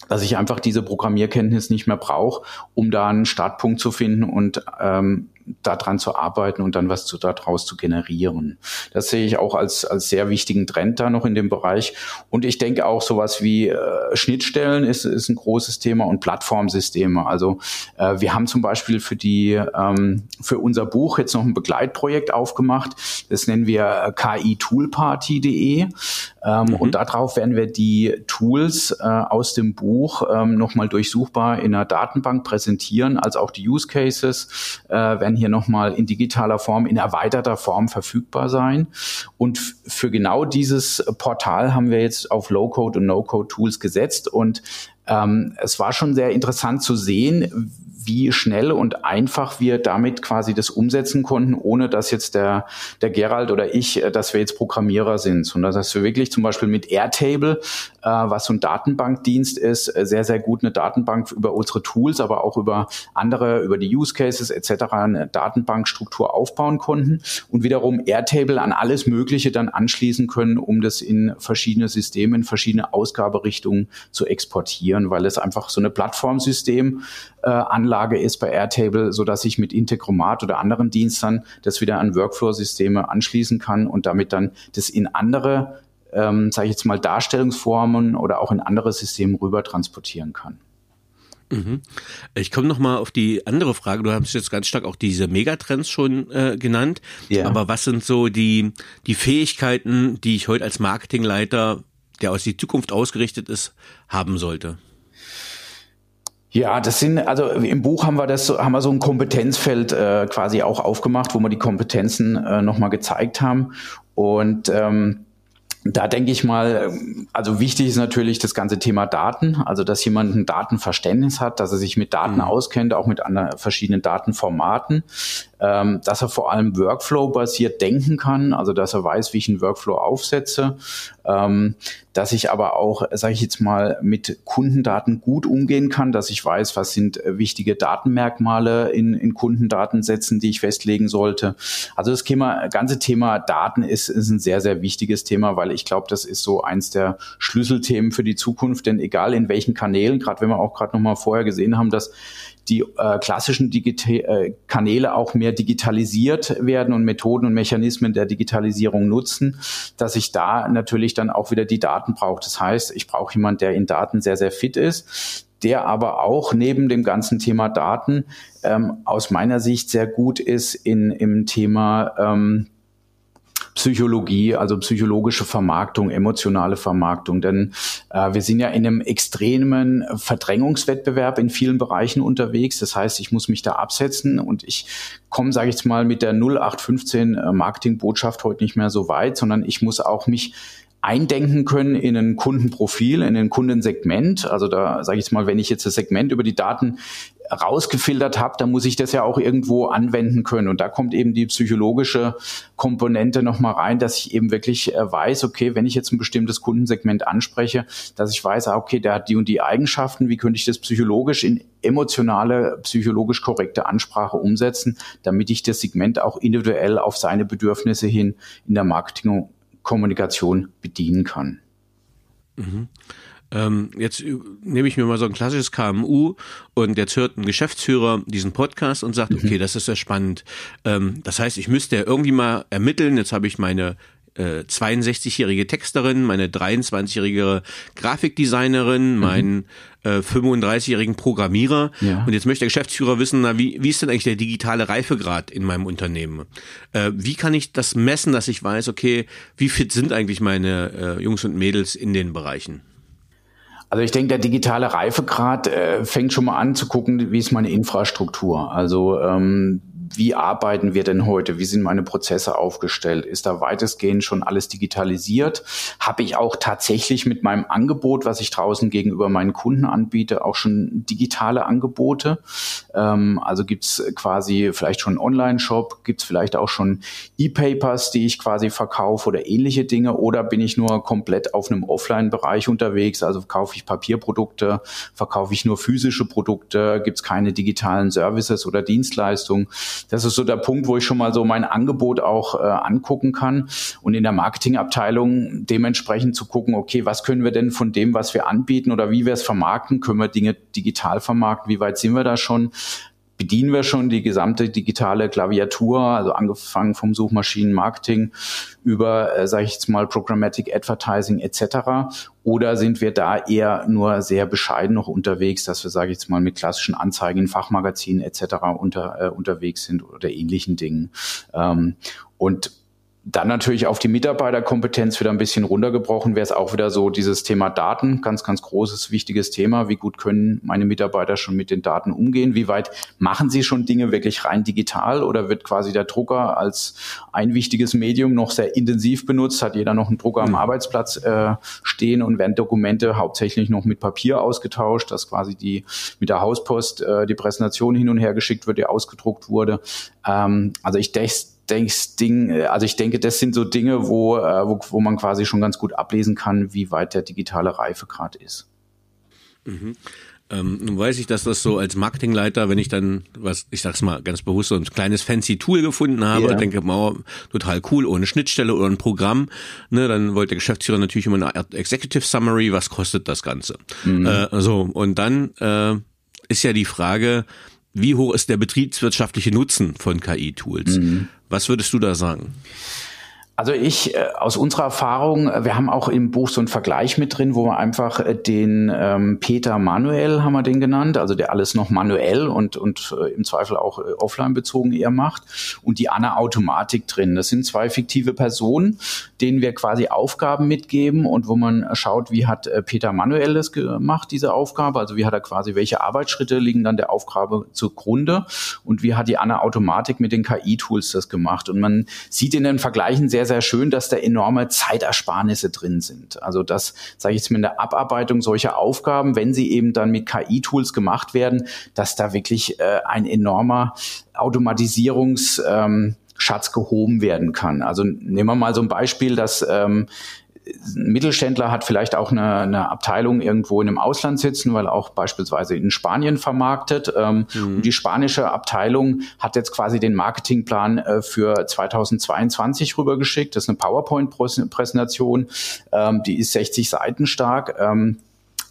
dass ich einfach diese Programmierkenntnis nicht mehr brauche, um da einen Startpunkt zu finden und ähm, daran zu arbeiten und dann was zu, daraus zu generieren. Das sehe ich auch als, als sehr wichtigen Trend da noch in dem Bereich. Und ich denke auch sowas wie äh, Schnittstellen ist, ist ein großes Thema und Plattformsysteme. Also äh, wir haben zum Beispiel für die ähm, für unser Buch jetzt noch ein Begleitprojekt aufgemacht. Das nennen wir äh, ki-toolparty.de. Ähm, mhm. Und darauf werden wir die Tools äh, aus dem Buch ähm, nochmal durchsuchbar in einer Datenbank präsentieren, als auch die Use Cases äh, werden werden hier nochmal in digitaler Form, in erweiterter Form verfügbar sein. Und für genau dieses Portal haben wir jetzt auf Low-Code und No-Code-Tools gesetzt und ähm, es war schon sehr interessant zu sehen, wie schnell und einfach wir damit quasi das umsetzen konnten, ohne dass jetzt der, der Gerald oder ich, äh, dass wir jetzt Programmierer sind, sondern dass wir wirklich zum Beispiel mit Airtable, äh, was so ein Datenbankdienst ist, äh, sehr, sehr gut eine Datenbank über unsere Tools, aber auch über andere, über die Use Cases etc. eine Datenbankstruktur aufbauen konnten und wiederum Airtable an alles Mögliche dann anschließen können, um das in verschiedene Systeme, in verschiedene Ausgaberichtungen zu exportieren, weil es einfach so eine Plattformsystem äh, Anlage ist bei Airtable, so dass ich mit Integromat oder anderen Diensten das wieder an Workflow-Systeme anschließen kann und damit dann das in andere, ähm, sage ich jetzt mal, Darstellungsformen oder auch in andere Systeme rüber transportieren kann. Mhm. Ich komme noch mal auf die andere Frage. Du hast jetzt ganz stark auch diese Megatrends schon äh, genannt. Ja. Aber was sind so die die Fähigkeiten, die ich heute als Marketingleiter, der aus die Zukunft ausgerichtet ist, haben sollte? Ja, das sind, also im Buch haben wir das, haben wir so ein Kompetenzfeld äh, quasi auch aufgemacht, wo wir die Kompetenzen äh, nochmal gezeigt haben. Und ähm, da denke ich mal, also wichtig ist natürlich das ganze Thema Daten, also dass jemand ein Datenverständnis hat, dass er sich mit Daten mhm. auskennt, auch mit anderen verschiedenen Datenformaten, ähm, dass er vor allem Workflow-basiert denken kann, also dass er weiß, wie ich einen Workflow aufsetze, ähm, dass ich aber auch, sage ich jetzt mal, mit Kundendaten gut umgehen kann, dass ich weiß, was sind äh, wichtige Datenmerkmale in, in Kundendatensätzen, die ich festlegen sollte. Also das Thema, ganze Thema Daten ist, ist ein sehr, sehr wichtiges Thema, weil ich glaube, das ist so eins der Schlüsselthemen für die Zukunft, denn egal in welchen Kanälen, gerade wenn wir auch gerade nochmal vorher gesehen haben, dass die äh, klassischen Digita äh, Kanäle auch mehr digitalisiert werden und Methoden und Mechanismen der Digitalisierung nutzen, dass ich da natürlich dann auch wieder die Daten brauche. Das heißt, ich brauche jemanden, der in Daten sehr, sehr fit ist, der aber auch neben dem ganzen Thema Daten ähm, aus meiner Sicht sehr gut ist in, im Thema ähm, Psychologie, also psychologische Vermarktung, emotionale Vermarktung. Denn äh, wir sind ja in einem extremen Verdrängungswettbewerb in vielen Bereichen unterwegs. Das heißt, ich muss mich da absetzen und ich komme, sage ich jetzt mal, mit der 0815 äh, Marketingbotschaft heute nicht mehr so weit, sondern ich muss auch mich eindenken können in ein Kundenprofil, in ein Kundensegment. Also da sage ich jetzt mal, wenn ich jetzt das Segment über die Daten rausgefiltert habe, dann muss ich das ja auch irgendwo anwenden können. Und da kommt eben die psychologische Komponente nochmal rein, dass ich eben wirklich äh, weiß, okay, wenn ich jetzt ein bestimmtes Kundensegment anspreche, dass ich weiß, ah, okay, der hat die und die Eigenschaften, wie könnte ich das psychologisch in emotionale, psychologisch korrekte Ansprache umsetzen, damit ich das Segment auch individuell auf seine Bedürfnisse hin in der Marketingkommunikation bedienen kann. Mhm. Ähm, jetzt nehme ich mir mal so ein klassisches KMU und jetzt hört ein Geschäftsführer diesen Podcast und sagt, mhm. okay, das ist ja spannend. Ähm, das heißt, ich müsste ja irgendwie mal ermitteln, jetzt habe ich meine äh, 62-jährige Texterin, meine 23-jährige Grafikdesignerin, mhm. meinen äh, 35-jährigen Programmierer. Ja. Und jetzt möchte der Geschäftsführer wissen, na, wie, wie ist denn eigentlich der digitale Reifegrad in meinem Unternehmen? Äh, wie kann ich das messen, dass ich weiß, okay, wie fit sind eigentlich meine äh, Jungs und Mädels in den Bereichen? Also ich denke, der digitale Reifegrad äh, fängt schon mal an zu gucken, wie ist meine Infrastruktur. Also ähm, wie arbeiten wir denn heute? Wie sind meine Prozesse aufgestellt? Ist da weitestgehend schon alles digitalisiert? Habe ich auch tatsächlich mit meinem Angebot, was ich draußen gegenüber meinen Kunden anbiete, auch schon digitale Angebote? Ähm, also gibt's quasi vielleicht schon einen Online-Shop? Gibt's vielleicht auch schon E-Papers, die ich quasi verkaufe oder ähnliche Dinge? Oder bin ich nur komplett auf einem Offline-Bereich unterwegs? Also kaufe ich Papierprodukte? Verkaufe ich nur physische Produkte? Gibt's keine digitalen Services oder Dienstleistungen? Das ist so der Punkt, wo ich schon mal so mein Angebot auch äh, angucken kann und in der Marketingabteilung dementsprechend zu gucken, okay, was können wir denn von dem, was wir anbieten oder wie wir es vermarkten, können wir Dinge digital vermarkten, wie weit sind wir da schon? bedienen wir schon die gesamte digitale Klaviatur, also angefangen vom Suchmaschinenmarketing über, äh, sage ich jetzt mal, Programmatic Advertising etc. Oder sind wir da eher nur sehr bescheiden noch unterwegs, dass wir, sage ich jetzt mal, mit klassischen Anzeigen in Fachmagazinen etc. Unter, äh, unterwegs sind oder ähnlichen Dingen. Ähm, und dann natürlich auf die Mitarbeiterkompetenz wieder ein bisschen runtergebrochen, wäre es auch wieder so dieses Thema Daten, ganz, ganz großes, wichtiges Thema. Wie gut können meine Mitarbeiter schon mit den Daten umgehen? Wie weit machen sie schon Dinge wirklich rein digital oder wird quasi der Drucker als ein wichtiges Medium noch sehr intensiv benutzt? Hat jeder noch einen Drucker am mhm. Arbeitsplatz äh, stehen und werden Dokumente hauptsächlich noch mit Papier ausgetauscht, dass quasi die mit der Hauspost äh, die Präsentation hin und her geschickt wird, die ausgedruckt wurde. Ähm, also ich denke, denkst, Ding, äh, also ich denke, das sind so Dinge, wo, äh, wo, wo man quasi schon ganz gut ablesen kann, wie weit der digitale Reifegrad ist. Mhm. Ähm, nun weiß ich, dass das so als Marketingleiter, wenn ich dann was, ich sag's mal ganz bewusst, so ein kleines fancy Tool gefunden habe, yeah. denke, wow, total cool, ohne Schnittstelle oder ein Programm, ne, dann wollte der Geschäftsführer natürlich immer eine Art Executive Summary, was kostet das Ganze? Mhm. Äh, so, und dann äh, ist ja die Frage, wie hoch ist der betriebswirtschaftliche Nutzen von KI-Tools? Mhm. Was würdest du da sagen? Also ich äh, aus unserer Erfahrung, äh, wir haben auch im Buch so einen Vergleich mit drin, wo wir einfach äh, den ähm, Peter Manuel haben wir den genannt, also der alles noch manuell und und äh, im Zweifel auch äh, offline bezogen eher macht. Und die Anna Automatik drin. Das sind zwei fiktive Personen, denen wir quasi Aufgaben mitgeben und wo man schaut, wie hat äh, Peter Manuel das gemacht diese Aufgabe, also wie hat er quasi welche Arbeitsschritte liegen dann der Aufgabe zugrunde? Und wie hat die Anna Automatik mit den KI-Tools das gemacht? Und man sieht in den Vergleichen sehr sehr, sehr schön, dass da enorme Zeitersparnisse drin sind. Also das, sage ich jetzt mit der Abarbeitung solcher Aufgaben, wenn sie eben dann mit KI-Tools gemacht werden, dass da wirklich äh, ein enormer Automatisierungs ähm, gehoben werden kann. Also nehmen wir mal so ein Beispiel, dass ähm, Mittelständler hat vielleicht auch eine, eine Abteilung irgendwo in einem Ausland sitzen, weil auch beispielsweise in Spanien vermarktet. Ähm, mhm. Und die spanische Abteilung hat jetzt quasi den Marketingplan äh, für 2022 rübergeschickt. Das ist eine PowerPoint-Präsentation, ähm, die ist 60 Seiten stark. Ähm,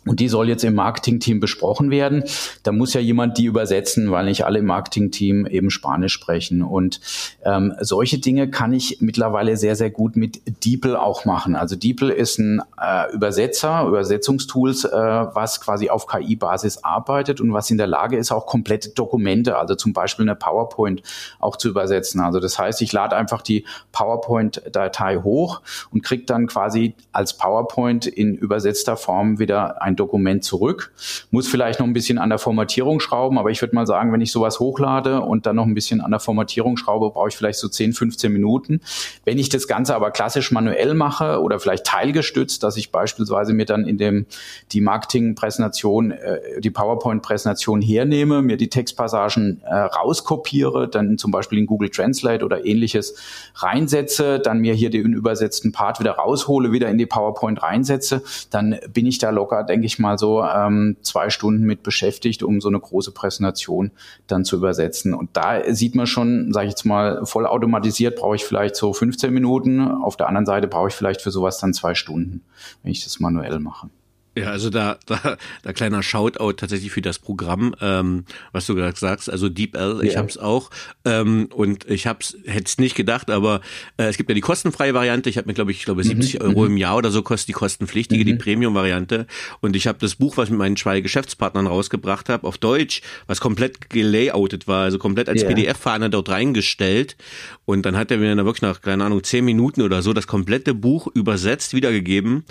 und die soll jetzt im Marketingteam besprochen werden. Da muss ja jemand die übersetzen, weil nicht alle im Marketingteam eben Spanisch sprechen. Und ähm, solche Dinge kann ich mittlerweile sehr, sehr gut mit DeepL auch machen. Also DeepL ist ein äh, Übersetzer, Übersetzungstools, äh, was quasi auf KI-Basis arbeitet und was in der Lage ist, auch komplette Dokumente, also zum Beispiel eine PowerPoint auch zu übersetzen. Also das heißt, ich lade einfach die PowerPoint-Datei hoch und kriege dann quasi als PowerPoint in übersetzter Form wieder ein ein Dokument zurück. Muss vielleicht noch ein bisschen an der Formatierung schrauben, aber ich würde mal sagen, wenn ich sowas hochlade und dann noch ein bisschen an der Formatierung schraube, brauche ich vielleicht so 10, 15 Minuten. Wenn ich das Ganze aber klassisch manuell mache oder vielleicht teilgestützt, dass ich beispielsweise mir dann in dem die Marketingpräsentation, äh, die PowerPoint-Präsentation hernehme, mir die Textpassagen äh, rauskopiere, dann zum Beispiel in Google Translate oder ähnliches reinsetze, dann mir hier den übersetzten Part wieder raushole, wieder in die PowerPoint reinsetze, dann bin ich da locker, denke denke ich mal so, ähm, zwei Stunden mit beschäftigt, um so eine große Präsentation dann zu übersetzen. Und da sieht man schon, sage ich jetzt mal, voll automatisiert brauche ich vielleicht so 15 Minuten. Auf der anderen Seite brauche ich vielleicht für sowas dann zwei Stunden, wenn ich das manuell mache. Ja, also da, da, da kleiner Shoutout tatsächlich für das Programm, ähm, was du gerade sagst, also DeepL, ich ja. hab's auch ähm, und ich hab's, hätte es nicht gedacht, aber äh, es gibt ja die kostenfreie Variante, ich habe mir glaube ich, ich glaube 70 mhm. Euro mhm. im Jahr oder so kostet die kostenpflichtige, mhm. die Premium-Variante und ich habe das Buch, was ich mit meinen zwei Geschäftspartnern rausgebracht habe, auf Deutsch, was komplett gelayoutet war, also komplett als yeah. PDF-Fahne dort reingestellt und dann hat er mir dann wirklich nach, keine Ahnung, zehn Minuten oder so das komplette Buch übersetzt wiedergegeben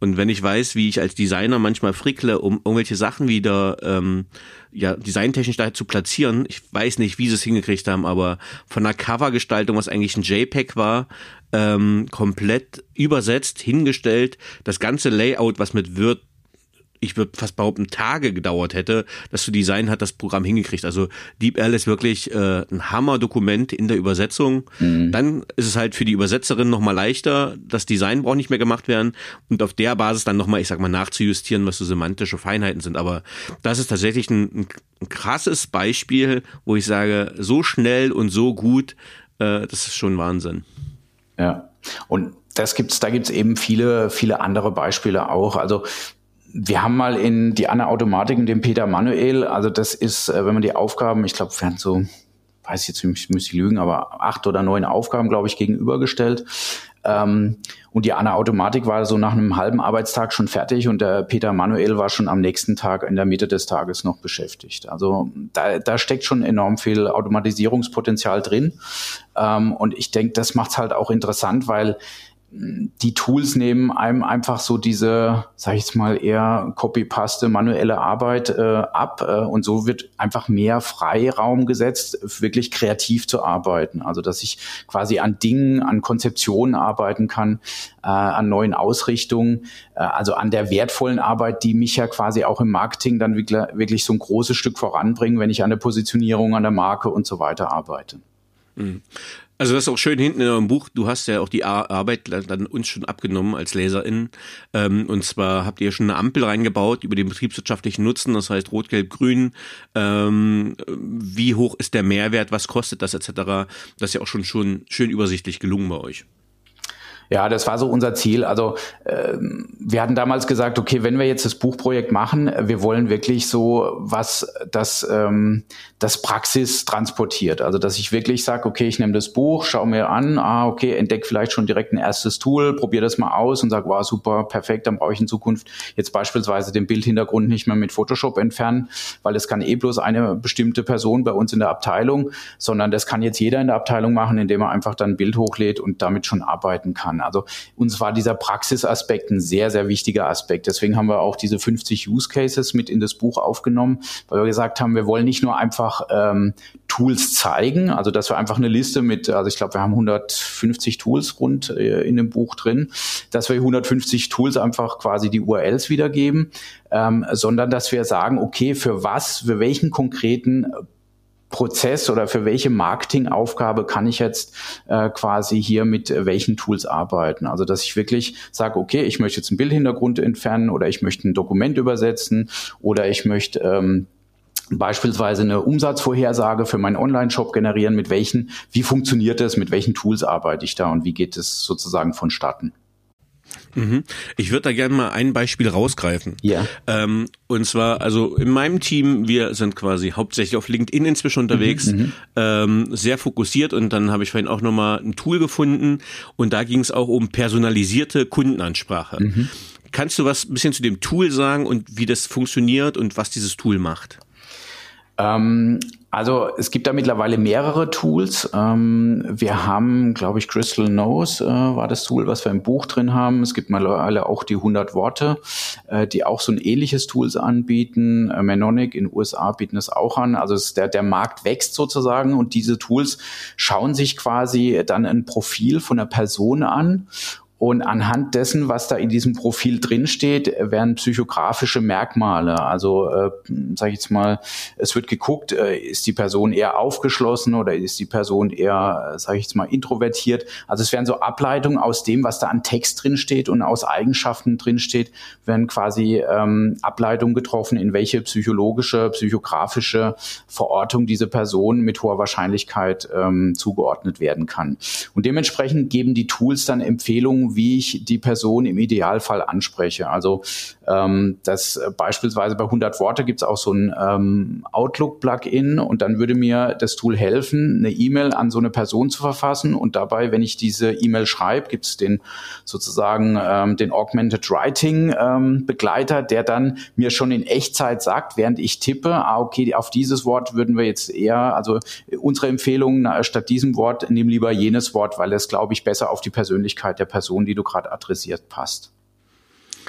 und wenn ich weiß, wie ich als die Designer manchmal frickle, um irgendwelche Sachen wieder ähm, ja designtechnisch da zu platzieren. Ich weiß nicht, wie sie es hingekriegt haben, aber von der Covergestaltung, was eigentlich ein JPEG war, ähm, komplett übersetzt, hingestellt. Das ganze Layout, was mit Word ich würde fast behaupten, Tage gedauert hätte, das zu designen, hat das Programm hingekriegt. Also DeepL ist wirklich äh, ein Hammer-Dokument in der Übersetzung. Mhm. Dann ist es halt für die Übersetzerin nochmal leichter, das Design braucht nicht mehr gemacht werden und auf der Basis dann nochmal, ich sag mal, nachzujustieren, was so semantische Feinheiten sind. Aber das ist tatsächlich ein, ein krasses Beispiel, wo ich sage, so schnell und so gut, äh, das ist schon Wahnsinn. Ja, und das gibt's, da gibt's eben viele, viele andere Beispiele auch. Also wir haben mal in die Anna Automatik und den Peter Manuel, also das ist, äh, wenn man die Aufgaben, ich glaube, wir haben so, weiß ich jetzt, müsste ich lügen, aber acht oder neun Aufgaben, glaube ich, gegenübergestellt. Ähm, und die Anna Automatik war so nach einem halben Arbeitstag schon fertig und der Peter Manuel war schon am nächsten Tag in der Mitte des Tages noch beschäftigt. Also da, da steckt schon enorm viel Automatisierungspotenzial drin. Ähm, und ich denke, das macht es halt auch interessant, weil die Tools nehmen einem einfach so diese, sag ich jetzt mal, eher Copy-Paste, manuelle Arbeit äh, ab äh, und so wird einfach mehr Freiraum gesetzt, wirklich kreativ zu arbeiten. Also dass ich quasi an Dingen, an Konzeptionen arbeiten kann, äh, an neuen Ausrichtungen, äh, also an der wertvollen Arbeit, die mich ja quasi auch im Marketing dann wirklich, wirklich so ein großes Stück voranbringen, wenn ich an der Positionierung, an der Marke und so weiter arbeite. Mhm. Also das ist auch schön hinten in eurem Buch. Du hast ja auch die Arbeit dann uns schon abgenommen als LeserInnen. Ähm, und zwar habt ihr schon eine Ampel reingebaut über den betriebswirtschaftlichen Nutzen, das heißt Rot, Gelb, Grün. Ähm, wie hoch ist der Mehrwert, was kostet das etc. Das ist ja auch schon, schon schön übersichtlich gelungen bei euch. Ja, das war so unser Ziel. Also äh, wir hatten damals gesagt, okay, wenn wir jetzt das Buchprojekt machen, wir wollen wirklich so was, das ähm, das Praxis transportiert. Also dass ich wirklich sage, okay, ich nehme das Buch, schaue mir an, ah, okay, entdecke vielleicht schon direkt ein erstes Tool, probiere das mal aus und sage, wow, super, perfekt, dann brauche ich in Zukunft jetzt beispielsweise den Bildhintergrund nicht mehr mit Photoshop entfernen, weil es kann eh bloß eine bestimmte Person bei uns in der Abteilung, sondern das kann jetzt jeder in der Abteilung machen, indem er einfach dann ein Bild hochlädt und damit schon arbeiten kann kann. Also uns war dieser Praxisaspekt ein sehr, sehr wichtiger Aspekt. Deswegen haben wir auch diese 50 Use Cases mit in das Buch aufgenommen, weil wir gesagt haben, wir wollen nicht nur einfach ähm, Tools zeigen, also dass wir einfach eine Liste mit, also ich glaube, wir haben 150 Tools rund äh, in dem Buch drin, dass wir 150 Tools einfach quasi die URLs wiedergeben, ähm, sondern dass wir sagen, okay, für was, für welchen konkreten Prozess oder für welche Marketingaufgabe kann ich jetzt äh, quasi hier mit äh, welchen Tools arbeiten. Also dass ich wirklich sage, okay, ich möchte jetzt einen Bildhintergrund entfernen oder ich möchte ein Dokument übersetzen oder ich möchte ähm, beispielsweise eine Umsatzvorhersage für meinen Online-Shop generieren, mit welchen, wie funktioniert das, mit welchen Tools arbeite ich da und wie geht es sozusagen vonstatten. Mhm. Ich würde da gerne mal ein Beispiel rausgreifen. Ja. Ähm, und zwar, also in meinem Team, wir sind quasi hauptsächlich auf LinkedIn inzwischen unterwegs, mhm, mhm. ähm, sehr fokussiert und dann habe ich vorhin auch nochmal ein Tool gefunden und da ging es auch um personalisierte Kundenansprache. Mhm. Kannst du was ein bisschen zu dem Tool sagen und wie das funktioniert und was dieses Tool macht? Ähm, also es gibt da mittlerweile mehrere Tools. Ähm, wir haben, glaube ich, Crystal Knows äh, war das Tool, was wir im Buch drin haben. Es gibt mittlerweile auch die 100 Worte, äh, die auch so ein ähnliches Tools anbieten. Äh, Menonic in USA bieten es auch an. Also es, der, der Markt wächst sozusagen und diese Tools schauen sich quasi dann ein Profil von einer Person an und anhand dessen, was da in diesem Profil drinsteht, werden psychografische Merkmale. Also, äh, sage ich jetzt mal, es wird geguckt, äh, ist die Person eher aufgeschlossen oder ist die Person eher, äh, sage ich jetzt mal, introvertiert. Also es werden so Ableitungen aus dem, was da an Text drinsteht und aus Eigenschaften drinsteht, werden quasi ähm, Ableitungen getroffen, in welche psychologische, psychografische Verortung diese Person mit hoher Wahrscheinlichkeit ähm, zugeordnet werden kann. Und dementsprechend geben die Tools dann Empfehlungen, wie ich die Person im Idealfall anspreche. Also ähm, das äh, beispielsweise bei 100 Worte gibt es auch so ein ähm, Outlook-Plugin und dann würde mir das Tool helfen, eine E-Mail an so eine Person zu verfassen und dabei, wenn ich diese E-Mail schreibe, gibt es den sozusagen ähm, den Augmented Writing ähm, Begleiter, der dann mir schon in Echtzeit sagt, während ich tippe, ah okay, auf dieses Wort würden wir jetzt eher, also unsere Empfehlung na, statt diesem Wort nimm lieber jenes Wort, weil es glaube ich besser auf die Persönlichkeit der Person, die du gerade adressiert, passt.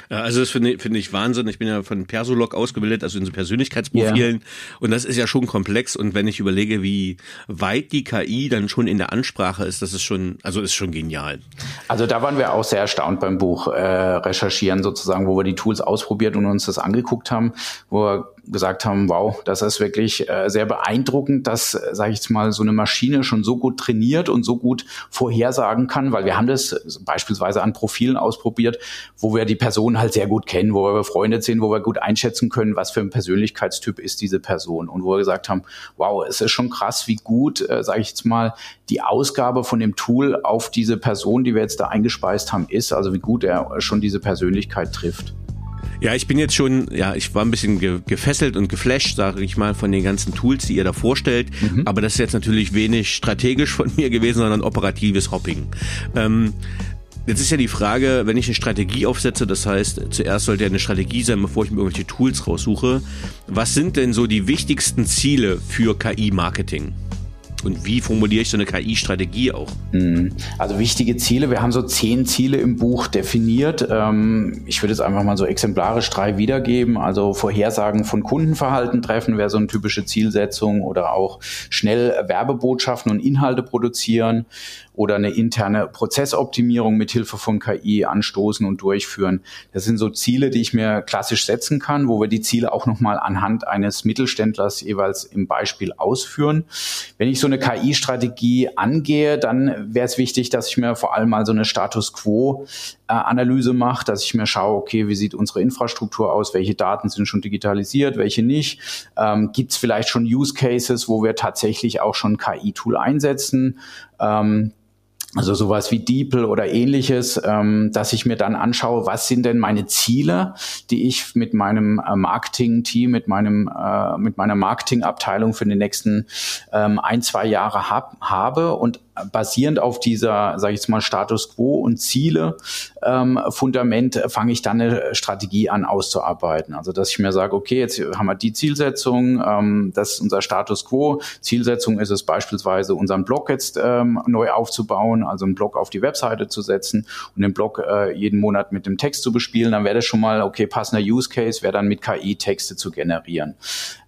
Also das finde find ich Wahnsinn. Ich bin ja von Persolog ausgebildet, also in so Persönlichkeitsprofilen. Yeah. Und das ist ja schon komplex. Und wenn ich überlege, wie weit die KI dann schon in der Ansprache ist, das ist schon, also ist schon genial. Also da waren wir auch sehr erstaunt beim Buch äh, recherchieren sozusagen, wo wir die Tools ausprobiert und uns das angeguckt haben, wo wir gesagt haben, wow, das ist wirklich äh, sehr beeindruckend, dass, äh, sage ich jetzt mal, so eine Maschine schon so gut trainiert und so gut vorhersagen kann, weil wir haben das beispielsweise an Profilen ausprobiert, wo wir die Person halt sehr gut kennen, wo wir befreundet sind, wo wir gut einschätzen können, was für ein Persönlichkeitstyp ist diese Person und wo wir gesagt haben, wow, es ist schon krass, wie gut, äh, sage ich jetzt mal, die Ausgabe von dem Tool auf diese Person, die wir jetzt da eingespeist haben, ist, also wie gut er schon diese Persönlichkeit trifft. Ja, ich bin jetzt schon, ja, ich war ein bisschen ge gefesselt und geflasht, sage ich mal, von den ganzen Tools, die ihr da vorstellt. Mhm. Aber das ist jetzt natürlich wenig strategisch von mir gewesen, sondern operatives Hopping. Ähm, Jetzt ist ja die Frage, wenn ich eine Strategie aufsetze, das heißt, zuerst sollte ja eine Strategie sein, bevor ich mir irgendwelche Tools raussuche. Was sind denn so die wichtigsten Ziele für KI-Marketing? Und wie formuliere ich so eine KI-Strategie auch? Mhm. Also wichtige Ziele, wir haben so zehn Ziele im Buch definiert. Ähm, ich würde jetzt einfach mal so exemplarisch drei wiedergeben. Also Vorhersagen von Kundenverhalten treffen wäre so eine typische Zielsetzung oder auch schnell Werbebotschaften und Inhalte produzieren oder eine interne Prozessoptimierung mit Hilfe von KI anstoßen und durchführen. Das sind so Ziele, die ich mir klassisch setzen kann, wo wir die Ziele auch nochmal anhand eines Mittelständlers jeweils im Beispiel ausführen. Wenn ich so eine KI-Strategie angehe, dann wäre es wichtig, dass ich mir vor allem mal so eine Status Quo Analyse mache, dass ich mir schaue, okay, wie sieht unsere Infrastruktur aus, welche Daten sind schon digitalisiert, welche nicht, ähm, gibt es vielleicht schon Use Cases, wo wir tatsächlich auch schon KI-Tool einsetzen, ähm, also sowas wie DeepL oder ähnliches, ähm, dass ich mir dann anschaue, was sind denn meine Ziele, die ich mit meinem äh, Marketing-Team, mit meinem äh, mit meiner Marketingabteilung für die nächsten ähm, ein zwei Jahre hab, habe. Und basierend auf dieser, sage ich jetzt mal, Status Quo und Ziele ähm, Fundament fange ich dann eine Strategie an auszuarbeiten. Also dass ich mir sage, okay, jetzt haben wir die Zielsetzung, ähm, das ist unser Status Quo. Zielsetzung ist es beispielsweise, unseren Blog jetzt ähm, neu aufzubauen, also einen Blog auf die Webseite zu setzen und den Blog äh, jeden Monat mit dem Text zu bespielen. Dann wäre das schon mal, okay, passender Use Case wäre dann mit KI Texte zu generieren.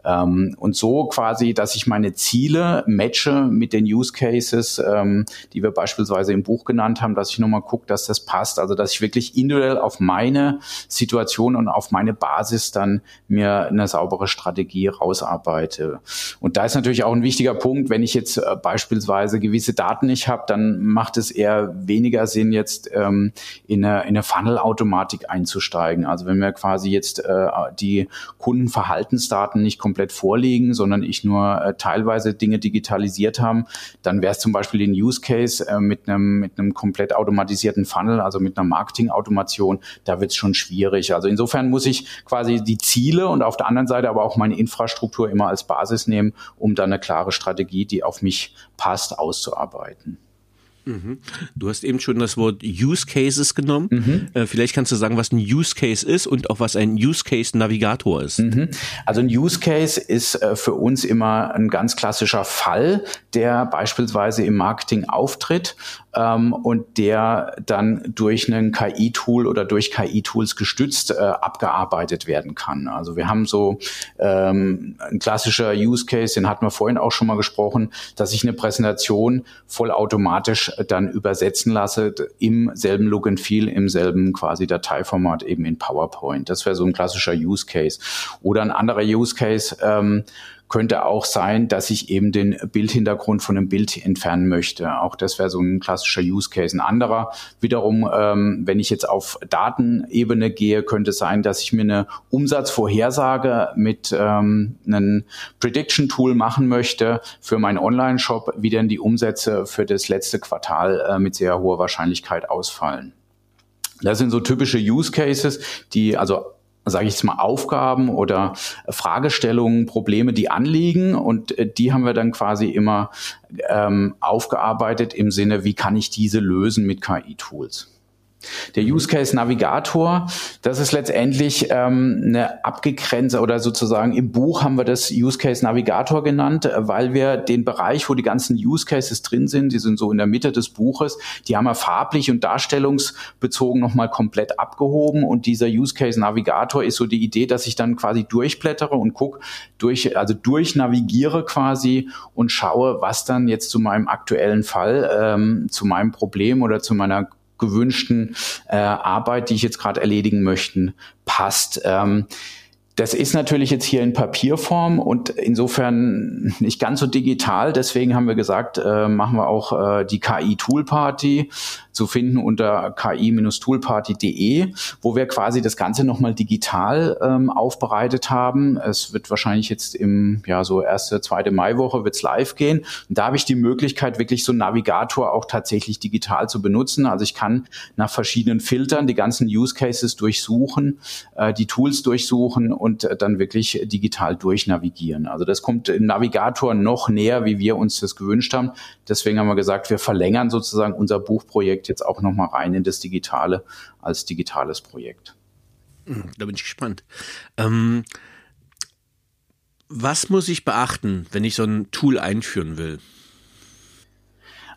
Ähm, und so quasi, dass ich meine Ziele matche mit den Use Cases, ähm, die wir beispielsweise im Buch genannt haben, dass ich nochmal gucke, dass das passt. Also dass ich wirklich individuell auf meine Situation und auf meine Basis dann mir eine saubere Strategie rausarbeite. Und da ist natürlich auch ein wichtiger Punkt, wenn ich jetzt äh, beispielsweise gewisse Daten nicht habe, dann macht es eher weniger Sinn, jetzt ähm, in eine, in eine Funnel-Automatik einzusteigen. Also wenn wir quasi jetzt äh, die Kundenverhaltensdaten nicht komplett komplett vorliegen, sondern ich nur äh, teilweise Dinge digitalisiert haben, dann wäre es zum Beispiel den Use Case äh, mit einem mit einem komplett automatisierten Funnel, also mit einer Marketing-Automation, da wird es schon schwierig. Also insofern muss ich quasi die Ziele und auf der anderen Seite aber auch meine Infrastruktur immer als Basis nehmen, um dann eine klare Strategie, die auf mich passt, auszuarbeiten. Mhm. Du hast eben schon das Wort Use Cases genommen. Mhm. Äh, vielleicht kannst du sagen, was ein Use Case ist und auch was ein Use Case Navigator ist. Mhm. Also ein Use Case ist äh, für uns immer ein ganz klassischer Fall, der beispielsweise im Marketing auftritt ähm, und der dann durch einen KI-Tool oder durch KI-Tools gestützt äh, abgearbeitet werden kann. Also wir haben so ähm, ein klassischer Use Case, den hatten wir vorhin auch schon mal gesprochen, dass ich eine Präsentation vollautomatisch dann übersetzen lasse im selben Look and Feel, im selben quasi Dateiformat eben in PowerPoint. Das wäre so ein klassischer Use Case. Oder ein anderer Use Case, ähm, könnte auch sein, dass ich eben den Bildhintergrund von einem Bild entfernen möchte. Auch das wäre so ein klassischer Use Case. Ein anderer wiederum, ähm, wenn ich jetzt auf Datenebene gehe, könnte sein, dass ich mir eine Umsatzvorhersage mit ähm, einem Prediction Tool machen möchte für meinen Online-Shop, wie denn die Umsätze für das letzte Quartal äh, mit sehr hoher Wahrscheinlichkeit ausfallen. Das sind so typische Use Cases, die also sage ich jetzt mal, Aufgaben oder Fragestellungen, Probleme, die anliegen und äh, die haben wir dann quasi immer ähm, aufgearbeitet im Sinne, wie kann ich diese lösen mit KI-Tools. Der Use Case Navigator, das ist letztendlich ähm, eine abgegrenzte oder sozusagen im Buch haben wir das Use Case Navigator genannt, weil wir den Bereich, wo die ganzen Use Cases drin sind, die sind so in der Mitte des Buches, die haben wir farblich und darstellungsbezogen nochmal komplett abgehoben. Und dieser Use Case Navigator ist so die Idee, dass ich dann quasi durchblättere und gucke, durch, also durchnavigiere quasi und schaue, was dann jetzt zu meinem aktuellen Fall, ähm, zu meinem Problem oder zu meiner gewünschten äh, Arbeit, die ich jetzt gerade erledigen möchte, passt. Ähm, das ist natürlich jetzt hier in Papierform und insofern nicht ganz so digital. Deswegen haben wir gesagt, äh, machen wir auch äh, die KI Tool Party zu finden unter ki-toolparty.de, wo wir quasi das Ganze nochmal digital ähm, aufbereitet haben. Es wird wahrscheinlich jetzt im, ja, so erste, zweite Maiwoche wird's live gehen. Und da habe ich die Möglichkeit, wirklich so einen Navigator auch tatsächlich digital zu benutzen. Also ich kann nach verschiedenen Filtern die ganzen Use Cases durchsuchen, äh, die Tools durchsuchen und und dann wirklich digital durchnavigieren. Also das kommt im Navigator noch näher, wie wir uns das gewünscht haben. Deswegen haben wir gesagt, wir verlängern sozusagen unser Buchprojekt jetzt auch nochmal rein in das Digitale als digitales Projekt. Hm, da bin ich gespannt. Ähm, was muss ich beachten, wenn ich so ein Tool einführen will?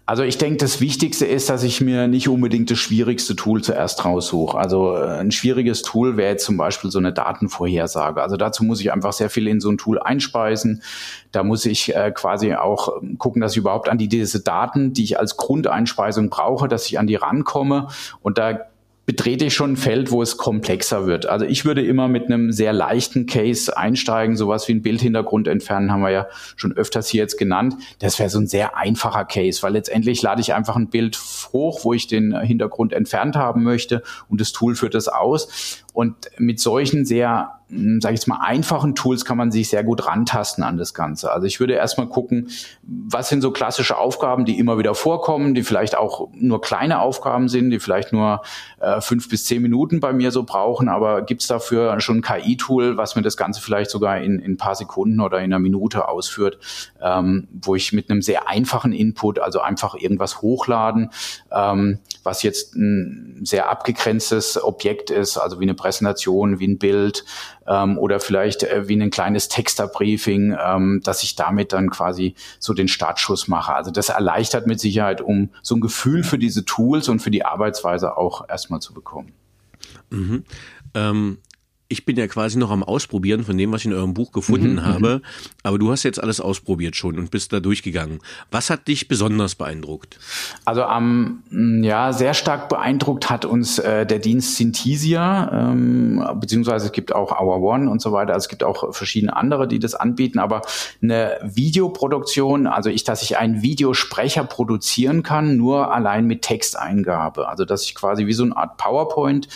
Also ich denke, das Wichtigste ist, dass ich mir nicht unbedingt das schwierigste Tool zuerst raussuche. Also äh, ein schwieriges Tool wäre jetzt zum Beispiel so eine Datenvorhersage. Also dazu muss ich einfach sehr viel in so ein Tool einspeisen. Da muss ich äh, quasi auch ähm, gucken, dass ich überhaupt an die, diese Daten, die ich als Grundeinspeisung brauche, dass ich an die rankomme. Und da betrete ich schon ein Feld, wo es komplexer wird. Also ich würde immer mit einem sehr leichten Case einsteigen, sowas wie ein Bildhintergrund entfernen, haben wir ja schon öfters hier jetzt genannt. Das wäre so ein sehr einfacher Case, weil letztendlich lade ich einfach ein Bild hoch, wo ich den Hintergrund entfernt haben möchte und das Tool führt das aus. Und mit solchen sehr sage ich jetzt mal, einfachen Tools kann man sich sehr gut rantasten an das Ganze. Also ich würde erstmal gucken, was sind so klassische Aufgaben, die immer wieder vorkommen, die vielleicht auch nur kleine Aufgaben sind, die vielleicht nur äh, fünf bis zehn Minuten bei mir so brauchen, aber gibt es dafür schon ein KI-Tool, was mir das Ganze vielleicht sogar in, in ein paar Sekunden oder in einer Minute ausführt, ähm, wo ich mit einem sehr einfachen Input, also einfach irgendwas hochladen, ähm, was jetzt ein sehr abgegrenztes Objekt ist, also wie eine Präsentation, wie ein Bild, ähm, oder vielleicht äh, wie ein kleines Texterbriefing, ähm, dass ich damit dann quasi so den Startschuss mache. Also das erleichtert mit Sicherheit, um so ein Gefühl für diese Tools und für die Arbeitsweise auch erstmal zu bekommen. Mhm. Ähm, ich bin ja quasi noch am Ausprobieren von dem, was ich in eurem Buch gefunden mhm, habe. Mhm. Aber du hast jetzt alles ausprobiert schon und bist da durchgegangen. Was hat dich besonders beeindruckt? Also am ähm, ja sehr stark beeindruckt hat uns äh, der Dienst Synthesia, ähm, beziehungsweise es gibt auch Hour One und so weiter. Also es gibt auch verschiedene andere, die das anbieten. Aber eine Videoproduktion, also ich, dass ich einen Videosprecher produzieren kann, nur allein mit Texteingabe. Also dass ich quasi wie so eine Art PowerPoint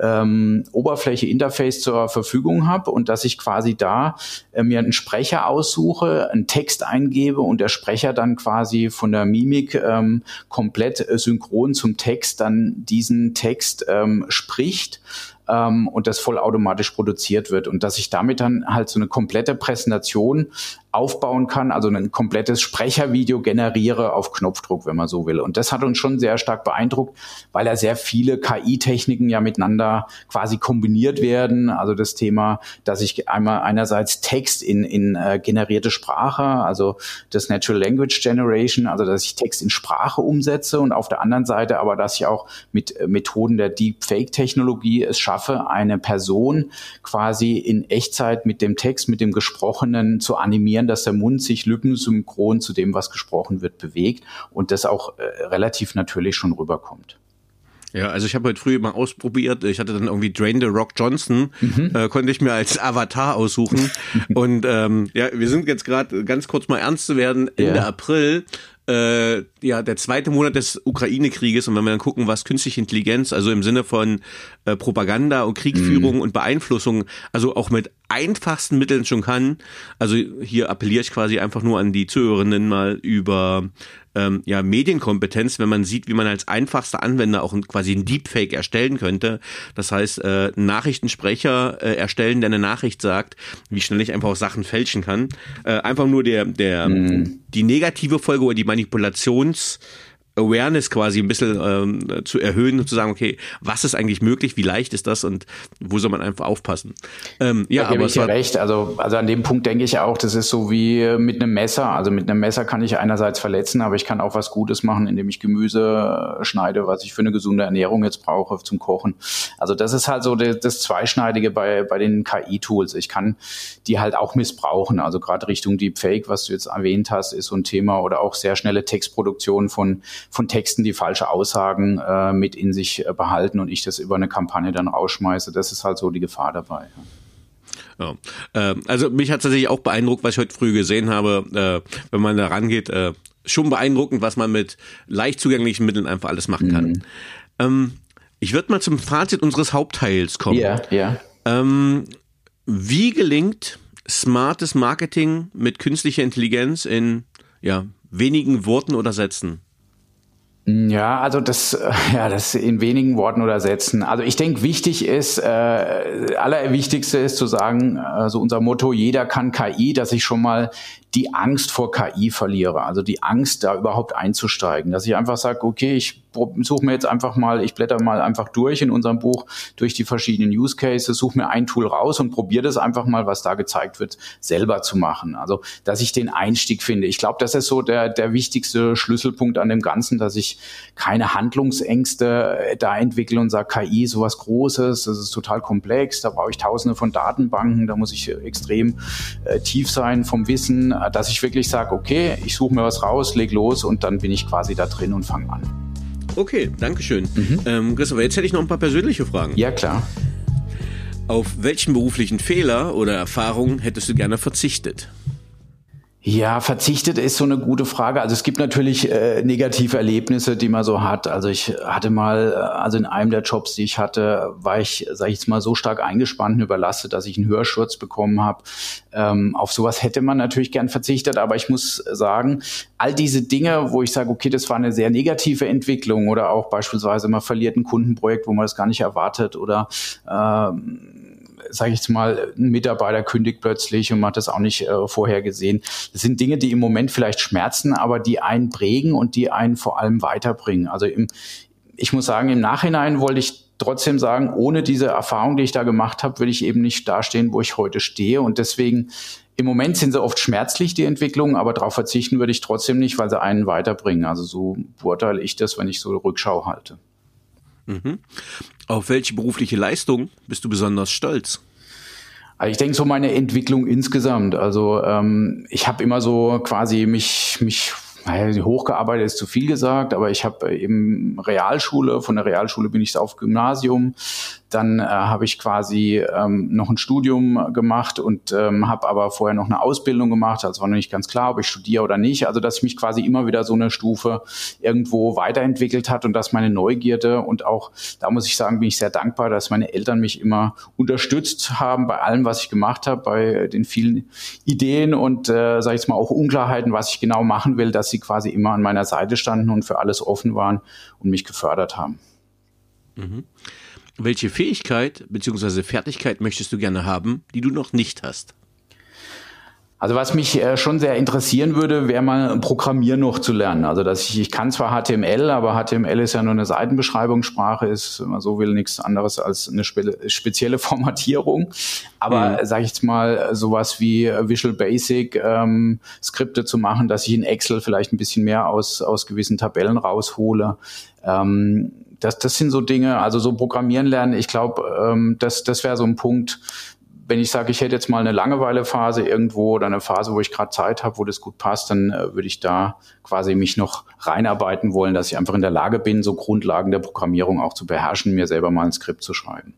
ähm, Oberfläche Interface zur Verfügung habe und dass ich quasi da äh, mir einen Sprecher aussuche, einen Text eingebe und der Sprecher dann quasi von der Mimik ähm, komplett äh, synchron zum Text dann diesen Text ähm, spricht ähm, und das vollautomatisch produziert wird. Und dass ich damit dann halt so eine komplette Präsentation aufbauen kann, also ein komplettes Sprechervideo generiere auf Knopfdruck, wenn man so will. Und das hat uns schon sehr stark beeindruckt, weil ja sehr viele KI-Techniken ja miteinander quasi kombiniert werden. Also das Thema, dass ich einmal einerseits Text in, in äh, generierte Sprache, also das Natural Language Generation, also dass ich Text in Sprache umsetze und auf der anderen Seite aber, dass ich auch mit äh, Methoden der Deepfake-Technologie es schaffe, eine Person quasi in Echtzeit mit dem Text, mit dem Gesprochenen zu animieren animieren, dass der Mund sich lückensynchron zu dem, was gesprochen wird, bewegt und das auch äh, relativ natürlich schon rüberkommt. Ja, also ich habe heute früh mal ausprobiert. Ich hatte dann irgendwie Drain the Rock Johnson, mhm. äh, konnte ich mir als Avatar aussuchen. und ähm, ja, wir sind jetzt gerade ganz kurz mal ernst zu werden. Ende ja. April äh, ja der zweite Monat des Ukraine-Krieges und wenn wir dann gucken, was künstliche Intelligenz, also im Sinne von äh, Propaganda und Kriegführung mhm. und Beeinflussung, also auch mit einfachsten Mitteln schon kann. Also hier appelliere ich quasi einfach nur an die Zuhörerinnen mal über ähm, ja, Medienkompetenz, wenn man sieht, wie man als einfachster Anwender auch quasi ein Deepfake erstellen könnte. Das heißt, äh, Nachrichtensprecher äh, erstellen, der eine Nachricht sagt, wie schnell ich einfach auch Sachen fälschen kann. Äh, einfach nur der, der, mhm. die negative Folge oder die Manipulations- Awareness quasi ein bisschen ähm, zu erhöhen und zu sagen, okay, was ist eigentlich möglich, wie leicht ist das und wo soll man einfach aufpassen? Ähm, ja, da aber ich dir recht. Also, also an dem Punkt denke ich auch, das ist so wie mit einem Messer. Also mit einem Messer kann ich einerseits verletzen, aber ich kann auch was Gutes machen, indem ich Gemüse schneide, was ich für eine gesunde Ernährung jetzt brauche zum Kochen. Also das ist halt so das, das Zweischneidige bei, bei den KI-Tools. Ich kann die halt auch missbrauchen. Also gerade Richtung Deepfake, was du jetzt erwähnt hast, ist so ein Thema oder auch sehr schnelle Textproduktion von von Texten, die falsche Aussagen äh, mit in sich äh, behalten und ich das über eine Kampagne dann rausschmeiße. Das ist halt so die Gefahr dabei. Ja. Ja. Ähm, also mich hat tatsächlich auch beeindruckt, was ich heute früh gesehen habe, äh, wenn man da rangeht. Äh, schon beeindruckend, was man mit leicht zugänglichen Mitteln einfach alles machen kann. Mhm. Ähm, ich würde mal zum Fazit unseres Hauptteils kommen. Ja, ja. Ähm, wie gelingt smartes Marketing mit künstlicher Intelligenz in ja, wenigen Worten oder Sätzen? Ja, also das, ja, das in wenigen Worten oder Sätzen. Also ich denke, wichtig ist, äh, allerwichtigste ist zu sagen, also unser Motto, jeder kann KI, dass ich schon mal die Angst vor KI verliere, also die Angst, da überhaupt einzusteigen, dass ich einfach sage, okay, ich suche mir jetzt einfach mal, ich blätter mal einfach durch in unserem Buch durch die verschiedenen Use Cases, suche mir ein Tool raus und probiere das einfach mal, was da gezeigt wird, selber zu machen. Also, dass ich den Einstieg finde. Ich glaube, das ist so der, der wichtigste Schlüsselpunkt an dem Ganzen, dass ich keine Handlungsängste äh, da entwickle und sage, KI ist sowas Großes, das ist total komplex, da brauche ich tausende von Datenbanken, da muss ich extrem äh, tief sein vom Wissen, dass ich wirklich sage, okay, ich suche mir was raus, leg los und dann bin ich quasi da drin und fange an. Okay, Dankeschön. Mhm. Ähm, Christopher, jetzt hätte ich noch ein paar persönliche Fragen. Ja, klar. Auf welchen beruflichen Fehler oder Erfahrungen hättest du gerne verzichtet? Ja, verzichtet ist so eine gute Frage. Also es gibt natürlich äh, negative Erlebnisse, die man so hat. Also ich hatte mal, äh, also in einem der Jobs, die ich hatte, war ich, sage ich jetzt mal, so stark eingespannt und überlastet, dass ich einen Hörschutz bekommen habe. Ähm, auf sowas hätte man natürlich gern verzichtet, aber ich muss sagen, all diese Dinge, wo ich sage, okay, das war eine sehr negative Entwicklung oder auch beispielsweise man verliert ein Kundenprojekt, wo man das gar nicht erwartet oder ähm, sage ich jetzt mal, ein Mitarbeiter kündigt plötzlich und man hat das auch nicht äh, vorher gesehen. Das sind Dinge, die im Moment vielleicht schmerzen, aber die einen prägen und die einen vor allem weiterbringen. Also im, ich muss sagen, im Nachhinein wollte ich trotzdem sagen, ohne diese Erfahrung, die ich da gemacht habe, würde ich eben nicht dastehen, wo ich heute stehe. Und deswegen im Moment sind sie oft schmerzlich, die Entwicklungen, aber darauf verzichten würde ich trotzdem nicht, weil sie einen weiterbringen. Also so beurteile ich das, wenn ich so Rückschau halte. Mhm. Auf welche berufliche Leistung bist du besonders stolz? Also ich denke so meine Entwicklung insgesamt. Also ähm, ich habe immer so quasi mich mich hochgearbeitet ist zu viel gesagt, aber ich habe eben Realschule, von der Realschule bin ich auf Gymnasium, dann äh, habe ich quasi ähm, noch ein Studium gemacht und ähm, habe aber vorher noch eine Ausbildung gemacht. Also war noch nicht ganz klar, ob ich studiere oder nicht. Also dass ich mich quasi immer wieder so eine Stufe irgendwo weiterentwickelt hat und dass meine Neugierde und auch, da muss ich sagen, bin ich sehr dankbar, dass meine Eltern mich immer unterstützt haben bei allem, was ich gemacht habe, bei den vielen Ideen und, äh, sage ich jetzt mal, auch Unklarheiten, was ich genau machen will, dass sie quasi immer an meiner Seite standen und für alles offen waren und mich gefördert haben. Mhm. Welche Fähigkeit bzw. Fertigkeit möchtest du gerne haben, die du noch nicht hast? Also was mich äh, schon sehr interessieren würde, wäre mal Programmieren noch zu lernen. Also dass ich, ich kann zwar HTML, aber HTML ist ja nur eine Seitenbeschreibungssprache, ist, wenn man so will, nichts anderes als eine spe spezielle Formatierung. Aber mhm. sage ich jetzt mal, sowas wie Visual Basic ähm, Skripte zu machen, dass ich in Excel vielleicht ein bisschen mehr aus, aus gewissen Tabellen raushole. Ähm, das, das sind so Dinge, also so Programmieren lernen, ich glaube, ähm, das, das wäre so ein Punkt, wenn ich sage, ich hätte jetzt mal eine Langeweilephase irgendwo oder eine Phase, wo ich gerade Zeit habe, wo das gut passt, dann äh, würde ich da quasi mich noch reinarbeiten wollen, dass ich einfach in der Lage bin, so Grundlagen der Programmierung auch zu beherrschen, mir selber mal ein Skript zu schreiben.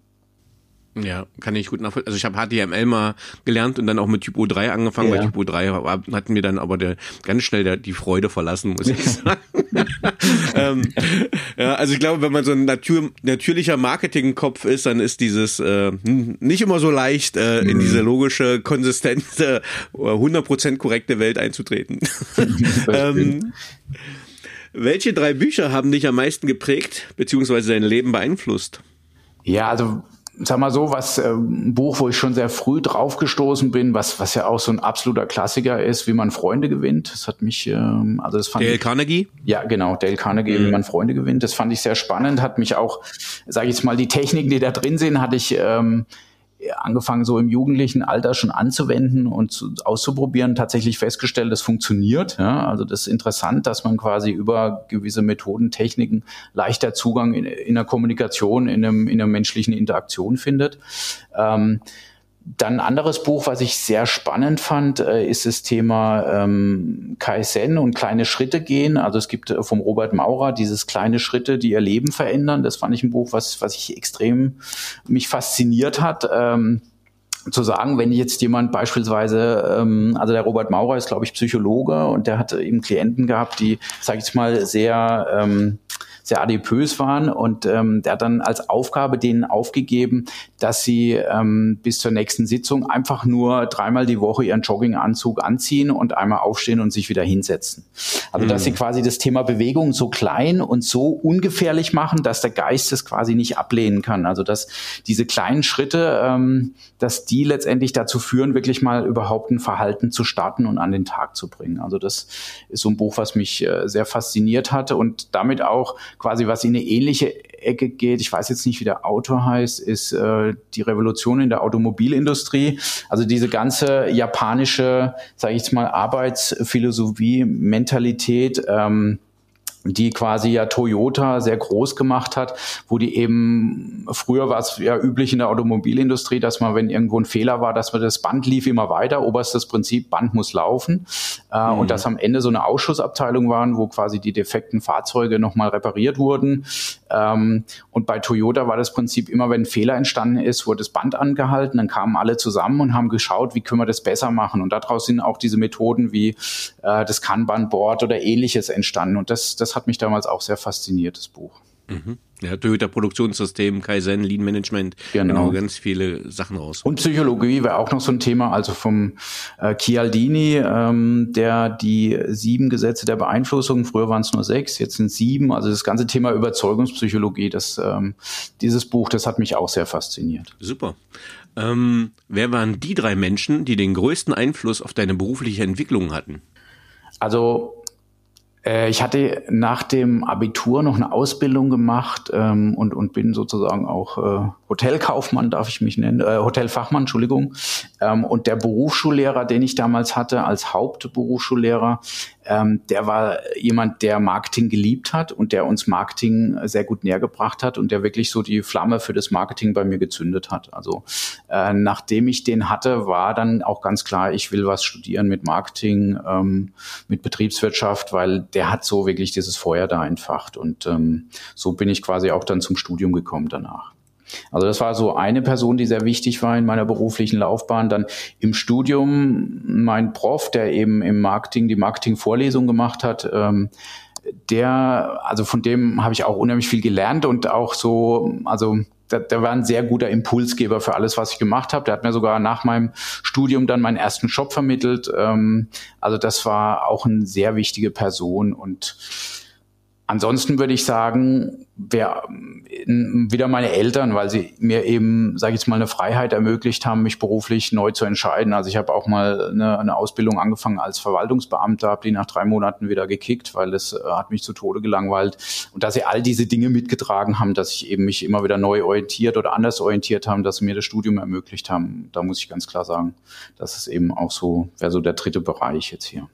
Ja, kann ich gut nachvollziehen. Also ich habe HTML mal gelernt und dann auch mit Typo 3 angefangen, ja. weil Typo 3 war, hat mir dann aber der, ganz schnell der, die Freude verlassen, muss ich sagen. ähm, ja, also ich glaube, wenn man so ein natür, natürlicher Marketingkopf ist, dann ist dieses äh, nicht immer so leicht, äh, in mhm. diese logische, konsistente, 100% korrekte Welt einzutreten. ähm, welche drei Bücher haben dich am meisten geprägt, beziehungsweise dein Leben beeinflusst? Ja, also sag mal so, was äh, ein Buch, wo ich schon sehr früh draufgestoßen bin, was was ja auch so ein absoluter Klassiker ist, wie man Freunde gewinnt. Das hat mich, ähm, also das fand Dale ich, Carnegie. Ja, genau, Dale Carnegie, mhm. wie man Freunde gewinnt. Das fand ich sehr spannend. Hat mich auch, sage ich jetzt mal, die Techniken, die da drin sind, hatte ich ähm, angefangen, so im jugendlichen Alter schon anzuwenden und zu, auszuprobieren, tatsächlich festgestellt, das funktioniert. Ja? Also das ist interessant, dass man quasi über gewisse Methoden, Techniken leichter Zugang in, in der Kommunikation, in, einem, in einer menschlichen Interaktion findet. Ähm, dann ein anderes Buch, was ich sehr spannend fand, äh, ist das Thema ähm, Kaizen und kleine Schritte gehen. Also es gibt äh, vom Robert Maurer dieses kleine Schritte, die ihr Leben verändern. Das fand ich ein Buch, was, was ich extrem mich fasziniert hat. Ähm, zu sagen, wenn jetzt jemand beispielsweise, ähm, also der Robert Maurer ist, glaube ich, Psychologe und der hat eben Klienten gehabt, die, sage ich mal, sehr ähm, sehr adipös waren und ähm, der hat dann als Aufgabe denen aufgegeben, dass sie ähm, bis zur nächsten Sitzung einfach nur dreimal die Woche ihren Jogginganzug anziehen und einmal aufstehen und sich wieder hinsetzen. Also dass sie mhm. quasi das Thema Bewegung so klein und so ungefährlich machen, dass der Geist es quasi nicht ablehnen kann. Also dass diese kleinen Schritte, ähm, dass die letztendlich dazu führen, wirklich mal überhaupt ein Verhalten zu starten und an den Tag zu bringen. Also das ist so ein Buch, was mich äh, sehr fasziniert hatte und damit auch quasi was in eine ähnliche Ecke geht, ich weiß jetzt nicht, wie der Autor heißt, ist äh, die Revolution in der Automobilindustrie. Also diese ganze japanische, sage ich jetzt mal, Arbeitsphilosophie, Mentalität. Ähm, die quasi ja Toyota sehr groß gemacht hat, wo die eben, früher war es ja üblich in der Automobilindustrie, dass man, wenn irgendwo ein Fehler war, dass man das Band lief immer weiter, oberstes Prinzip, Band muss laufen äh, mhm. und dass am Ende so eine Ausschussabteilung waren, wo quasi die defekten Fahrzeuge nochmal repariert wurden. Ähm, und bei Toyota war das Prinzip immer, wenn ein Fehler entstanden ist, wurde das Band angehalten, dann kamen alle zusammen und haben geschaut, wie können wir das besser machen und daraus sind auch diese Methoden wie äh, das Kanban-Board oder ähnliches entstanden und das, das das hat mich damals auch sehr fasziniert, das Buch. Mhm. Ja, Toyota Produktionssystem, Kaizen, Lean Management, genau. genau ganz viele Sachen raus. Und Psychologie wäre auch noch so ein Thema, also vom äh, Chialdini, ähm, der die sieben Gesetze der Beeinflussung, früher waren es nur sechs, jetzt sind sieben, also das ganze Thema Überzeugungspsychologie, das, ähm, dieses Buch, das hat mich auch sehr fasziniert. Super. Ähm, wer waren die drei Menschen, die den größten Einfluss auf deine berufliche Entwicklung hatten? Also ich hatte nach dem Abitur noch eine Ausbildung gemacht ähm, und, und bin sozusagen auch äh, Hotelkaufmann, darf ich mich nennen, äh, Hotelfachmann, Entschuldigung. Ähm, und der Berufsschullehrer, den ich damals hatte als Hauptberufsschullehrer, ähm, der war jemand, der Marketing geliebt hat und der uns Marketing sehr gut näher gebracht hat und der wirklich so die Flamme für das Marketing bei mir gezündet hat. Also äh, nachdem ich den hatte, war dann auch ganz klar, ich will was studieren mit Marketing, ähm, mit Betriebswirtschaft, weil der hat so wirklich dieses Feuer da entfacht und ähm, so bin ich quasi auch dann zum Studium gekommen danach. Also das war so eine Person, die sehr wichtig war in meiner beruflichen Laufbahn. Dann im Studium mein Prof, der eben im Marketing die Marketingvorlesung gemacht hat. Ähm, der, also von dem habe ich auch unheimlich viel gelernt und auch so, also der, der war ein sehr guter Impulsgeber für alles, was ich gemacht habe. Der hat mir sogar nach meinem Studium dann meinen ersten Job vermittelt. Ähm, also das war auch eine sehr wichtige Person und Ansonsten würde ich sagen, wer, wieder meine Eltern, weil sie mir eben, sage ich jetzt mal, eine Freiheit ermöglicht haben, mich beruflich neu zu entscheiden. Also ich habe auch mal eine, eine Ausbildung angefangen als Verwaltungsbeamter, habe die nach drei Monaten wieder gekickt, weil das äh, hat mich zu Tode gelangweilt. Und dass sie all diese Dinge mitgetragen haben, dass ich eben mich immer wieder neu orientiert oder anders orientiert haben, dass sie mir das Studium ermöglicht haben, da muss ich ganz klar sagen, das ist eben auch so, wäre so der dritte Bereich jetzt hier.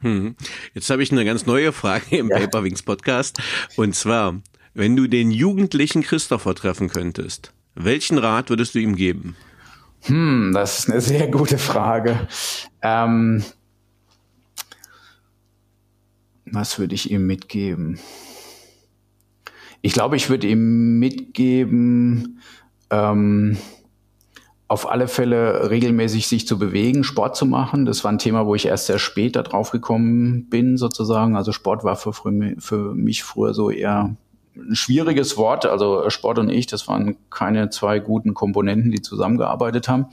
Hm. Jetzt habe ich eine ganz neue Frage im ja. Paperwings Podcast. Und zwar, wenn du den jugendlichen Christopher treffen könntest, welchen Rat würdest du ihm geben? Hm, das ist eine sehr gute Frage. Ähm, was würde ich ihm mitgeben? Ich glaube, ich würde ihm mitgeben, ähm, auf alle Fälle regelmäßig sich zu bewegen, Sport zu machen. Das war ein Thema, wo ich erst sehr spät da drauf gekommen bin, sozusagen. Also Sport war für, für mich früher so eher ein schwieriges Wort. Also Sport und ich, das waren keine zwei guten Komponenten, die zusammengearbeitet haben.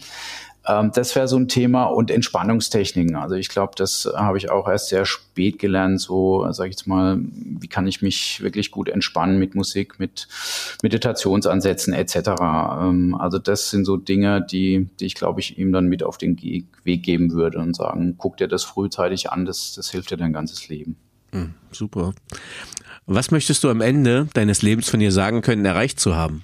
Ähm, das wäre so ein Thema und Entspannungstechniken. Also ich glaube, das habe ich auch erst sehr spät gelernt. So, sage ich jetzt mal, wie kann ich mich wirklich gut entspannen mit Musik, mit Meditationsansätzen etc. Ähm, also das sind so Dinge, die, die ich glaube ich ihm dann mit auf den Weg geben würde und sagen, guck dir das frühzeitig an, das, das hilft dir dein ganzes Leben. Mhm, super. Was möchtest du am Ende deines Lebens von dir sagen können, erreicht zu haben?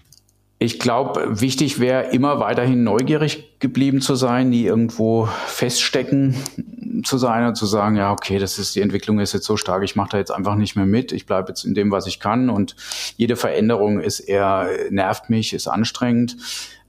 Ich glaube, wichtig wäre immer weiterhin neugierig geblieben zu sein, nie irgendwo feststecken zu sein und zu sagen, ja, okay, das ist die Entwicklung ist jetzt so stark, ich mache da jetzt einfach nicht mehr mit, ich bleibe jetzt in dem, was ich kann. Und jede Veränderung ist eher nervt mich, ist anstrengend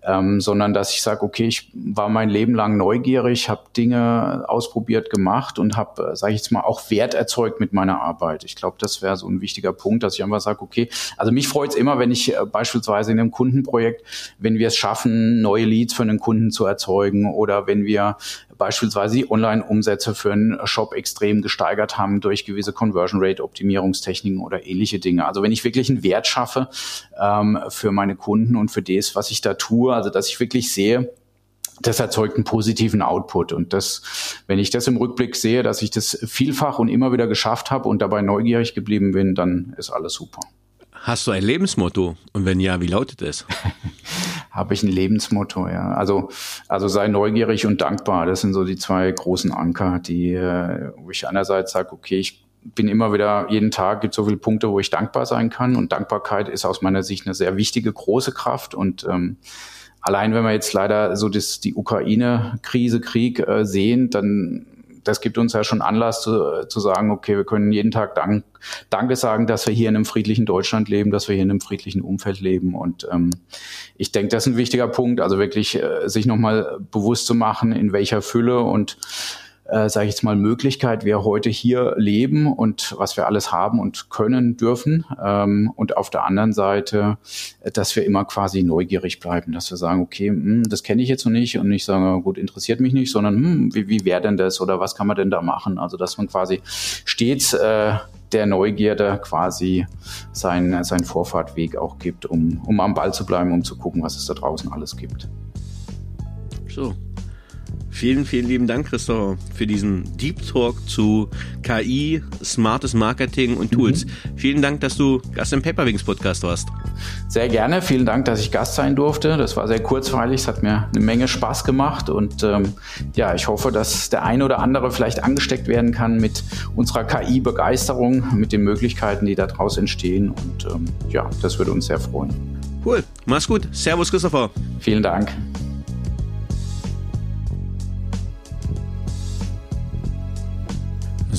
ähm, sondern dass ich sage, okay, ich war mein Leben lang neugierig, habe Dinge ausprobiert, gemacht und habe, äh, sage ich jetzt mal, auch Wert erzeugt mit meiner Arbeit. Ich glaube, das wäre so ein wichtiger Punkt, dass ich einfach sage, okay, also mich freut es immer, wenn ich äh, beispielsweise in einem Kundenprojekt, wenn wir es schaffen, neue Leads für einen Kunden zu erzeugen oder wenn wir beispielsweise die Online-Umsätze für einen Shop extrem gesteigert haben durch gewisse Conversion Rate Optimierungstechniken oder ähnliche Dinge. Also wenn ich wirklich einen Wert schaffe ähm, für meine Kunden und für das, was ich da tue, also dass ich wirklich sehe, das erzeugt einen positiven Output. Und das, wenn ich das im Rückblick sehe, dass ich das vielfach und immer wieder geschafft habe und dabei neugierig geblieben bin, dann ist alles super. Hast du ein Lebensmotto? Und wenn ja, wie lautet es? habe ich ein Lebensmotto, ja. Also, also sei neugierig und dankbar. Das sind so die zwei großen Anker, die, äh, wo ich einerseits sage, okay, ich bin immer wieder, jeden Tag gibt so viele Punkte, wo ich dankbar sein kann. Und Dankbarkeit ist aus meiner Sicht eine sehr wichtige, große Kraft. Und ähm, allein wenn wir jetzt leider so das, die Ukraine-Krise, Krieg äh, sehen, dann das gibt uns ja schon Anlass zu, zu sagen, okay, wir können jeden Tag Dank, Danke sagen, dass wir hier in einem friedlichen Deutschland leben, dass wir hier in einem friedlichen Umfeld leben. Und ähm, ich denke, das ist ein wichtiger Punkt, also wirklich äh, sich nochmal bewusst zu machen, in welcher Fülle und äh, sage ich jetzt mal, Möglichkeit wir heute hier leben und was wir alles haben und können dürfen. Ähm, und auf der anderen Seite, äh, dass wir immer quasi neugierig bleiben, dass wir sagen, okay, mh, hm, das kenne ich jetzt noch nicht und nicht sagen, gut, interessiert mich nicht, sondern hm, wie, wie wäre denn das oder was kann man denn da machen? Also dass man quasi stets äh, der Neugierde quasi seinen, seinen Vorfahrtweg auch gibt, um, um am Ball zu bleiben, um zu gucken, was es da draußen alles gibt. So, Vielen, vielen lieben Dank, Christoph, für diesen Deep Talk zu KI, smartes Marketing und Tools. Mhm. Vielen Dank, dass du Gast im Paperwings Podcast warst. Sehr gerne. Vielen Dank, dass ich Gast sein durfte. Das war sehr kurzweilig. Es hat mir eine Menge Spaß gemacht. Und ähm, ja, ich hoffe, dass der eine oder andere vielleicht angesteckt werden kann mit unserer KI-Begeisterung, mit den Möglichkeiten, die daraus entstehen. Und ähm, ja, das würde uns sehr freuen. Cool. Mach's gut. Servus, Christopher. Vielen Dank.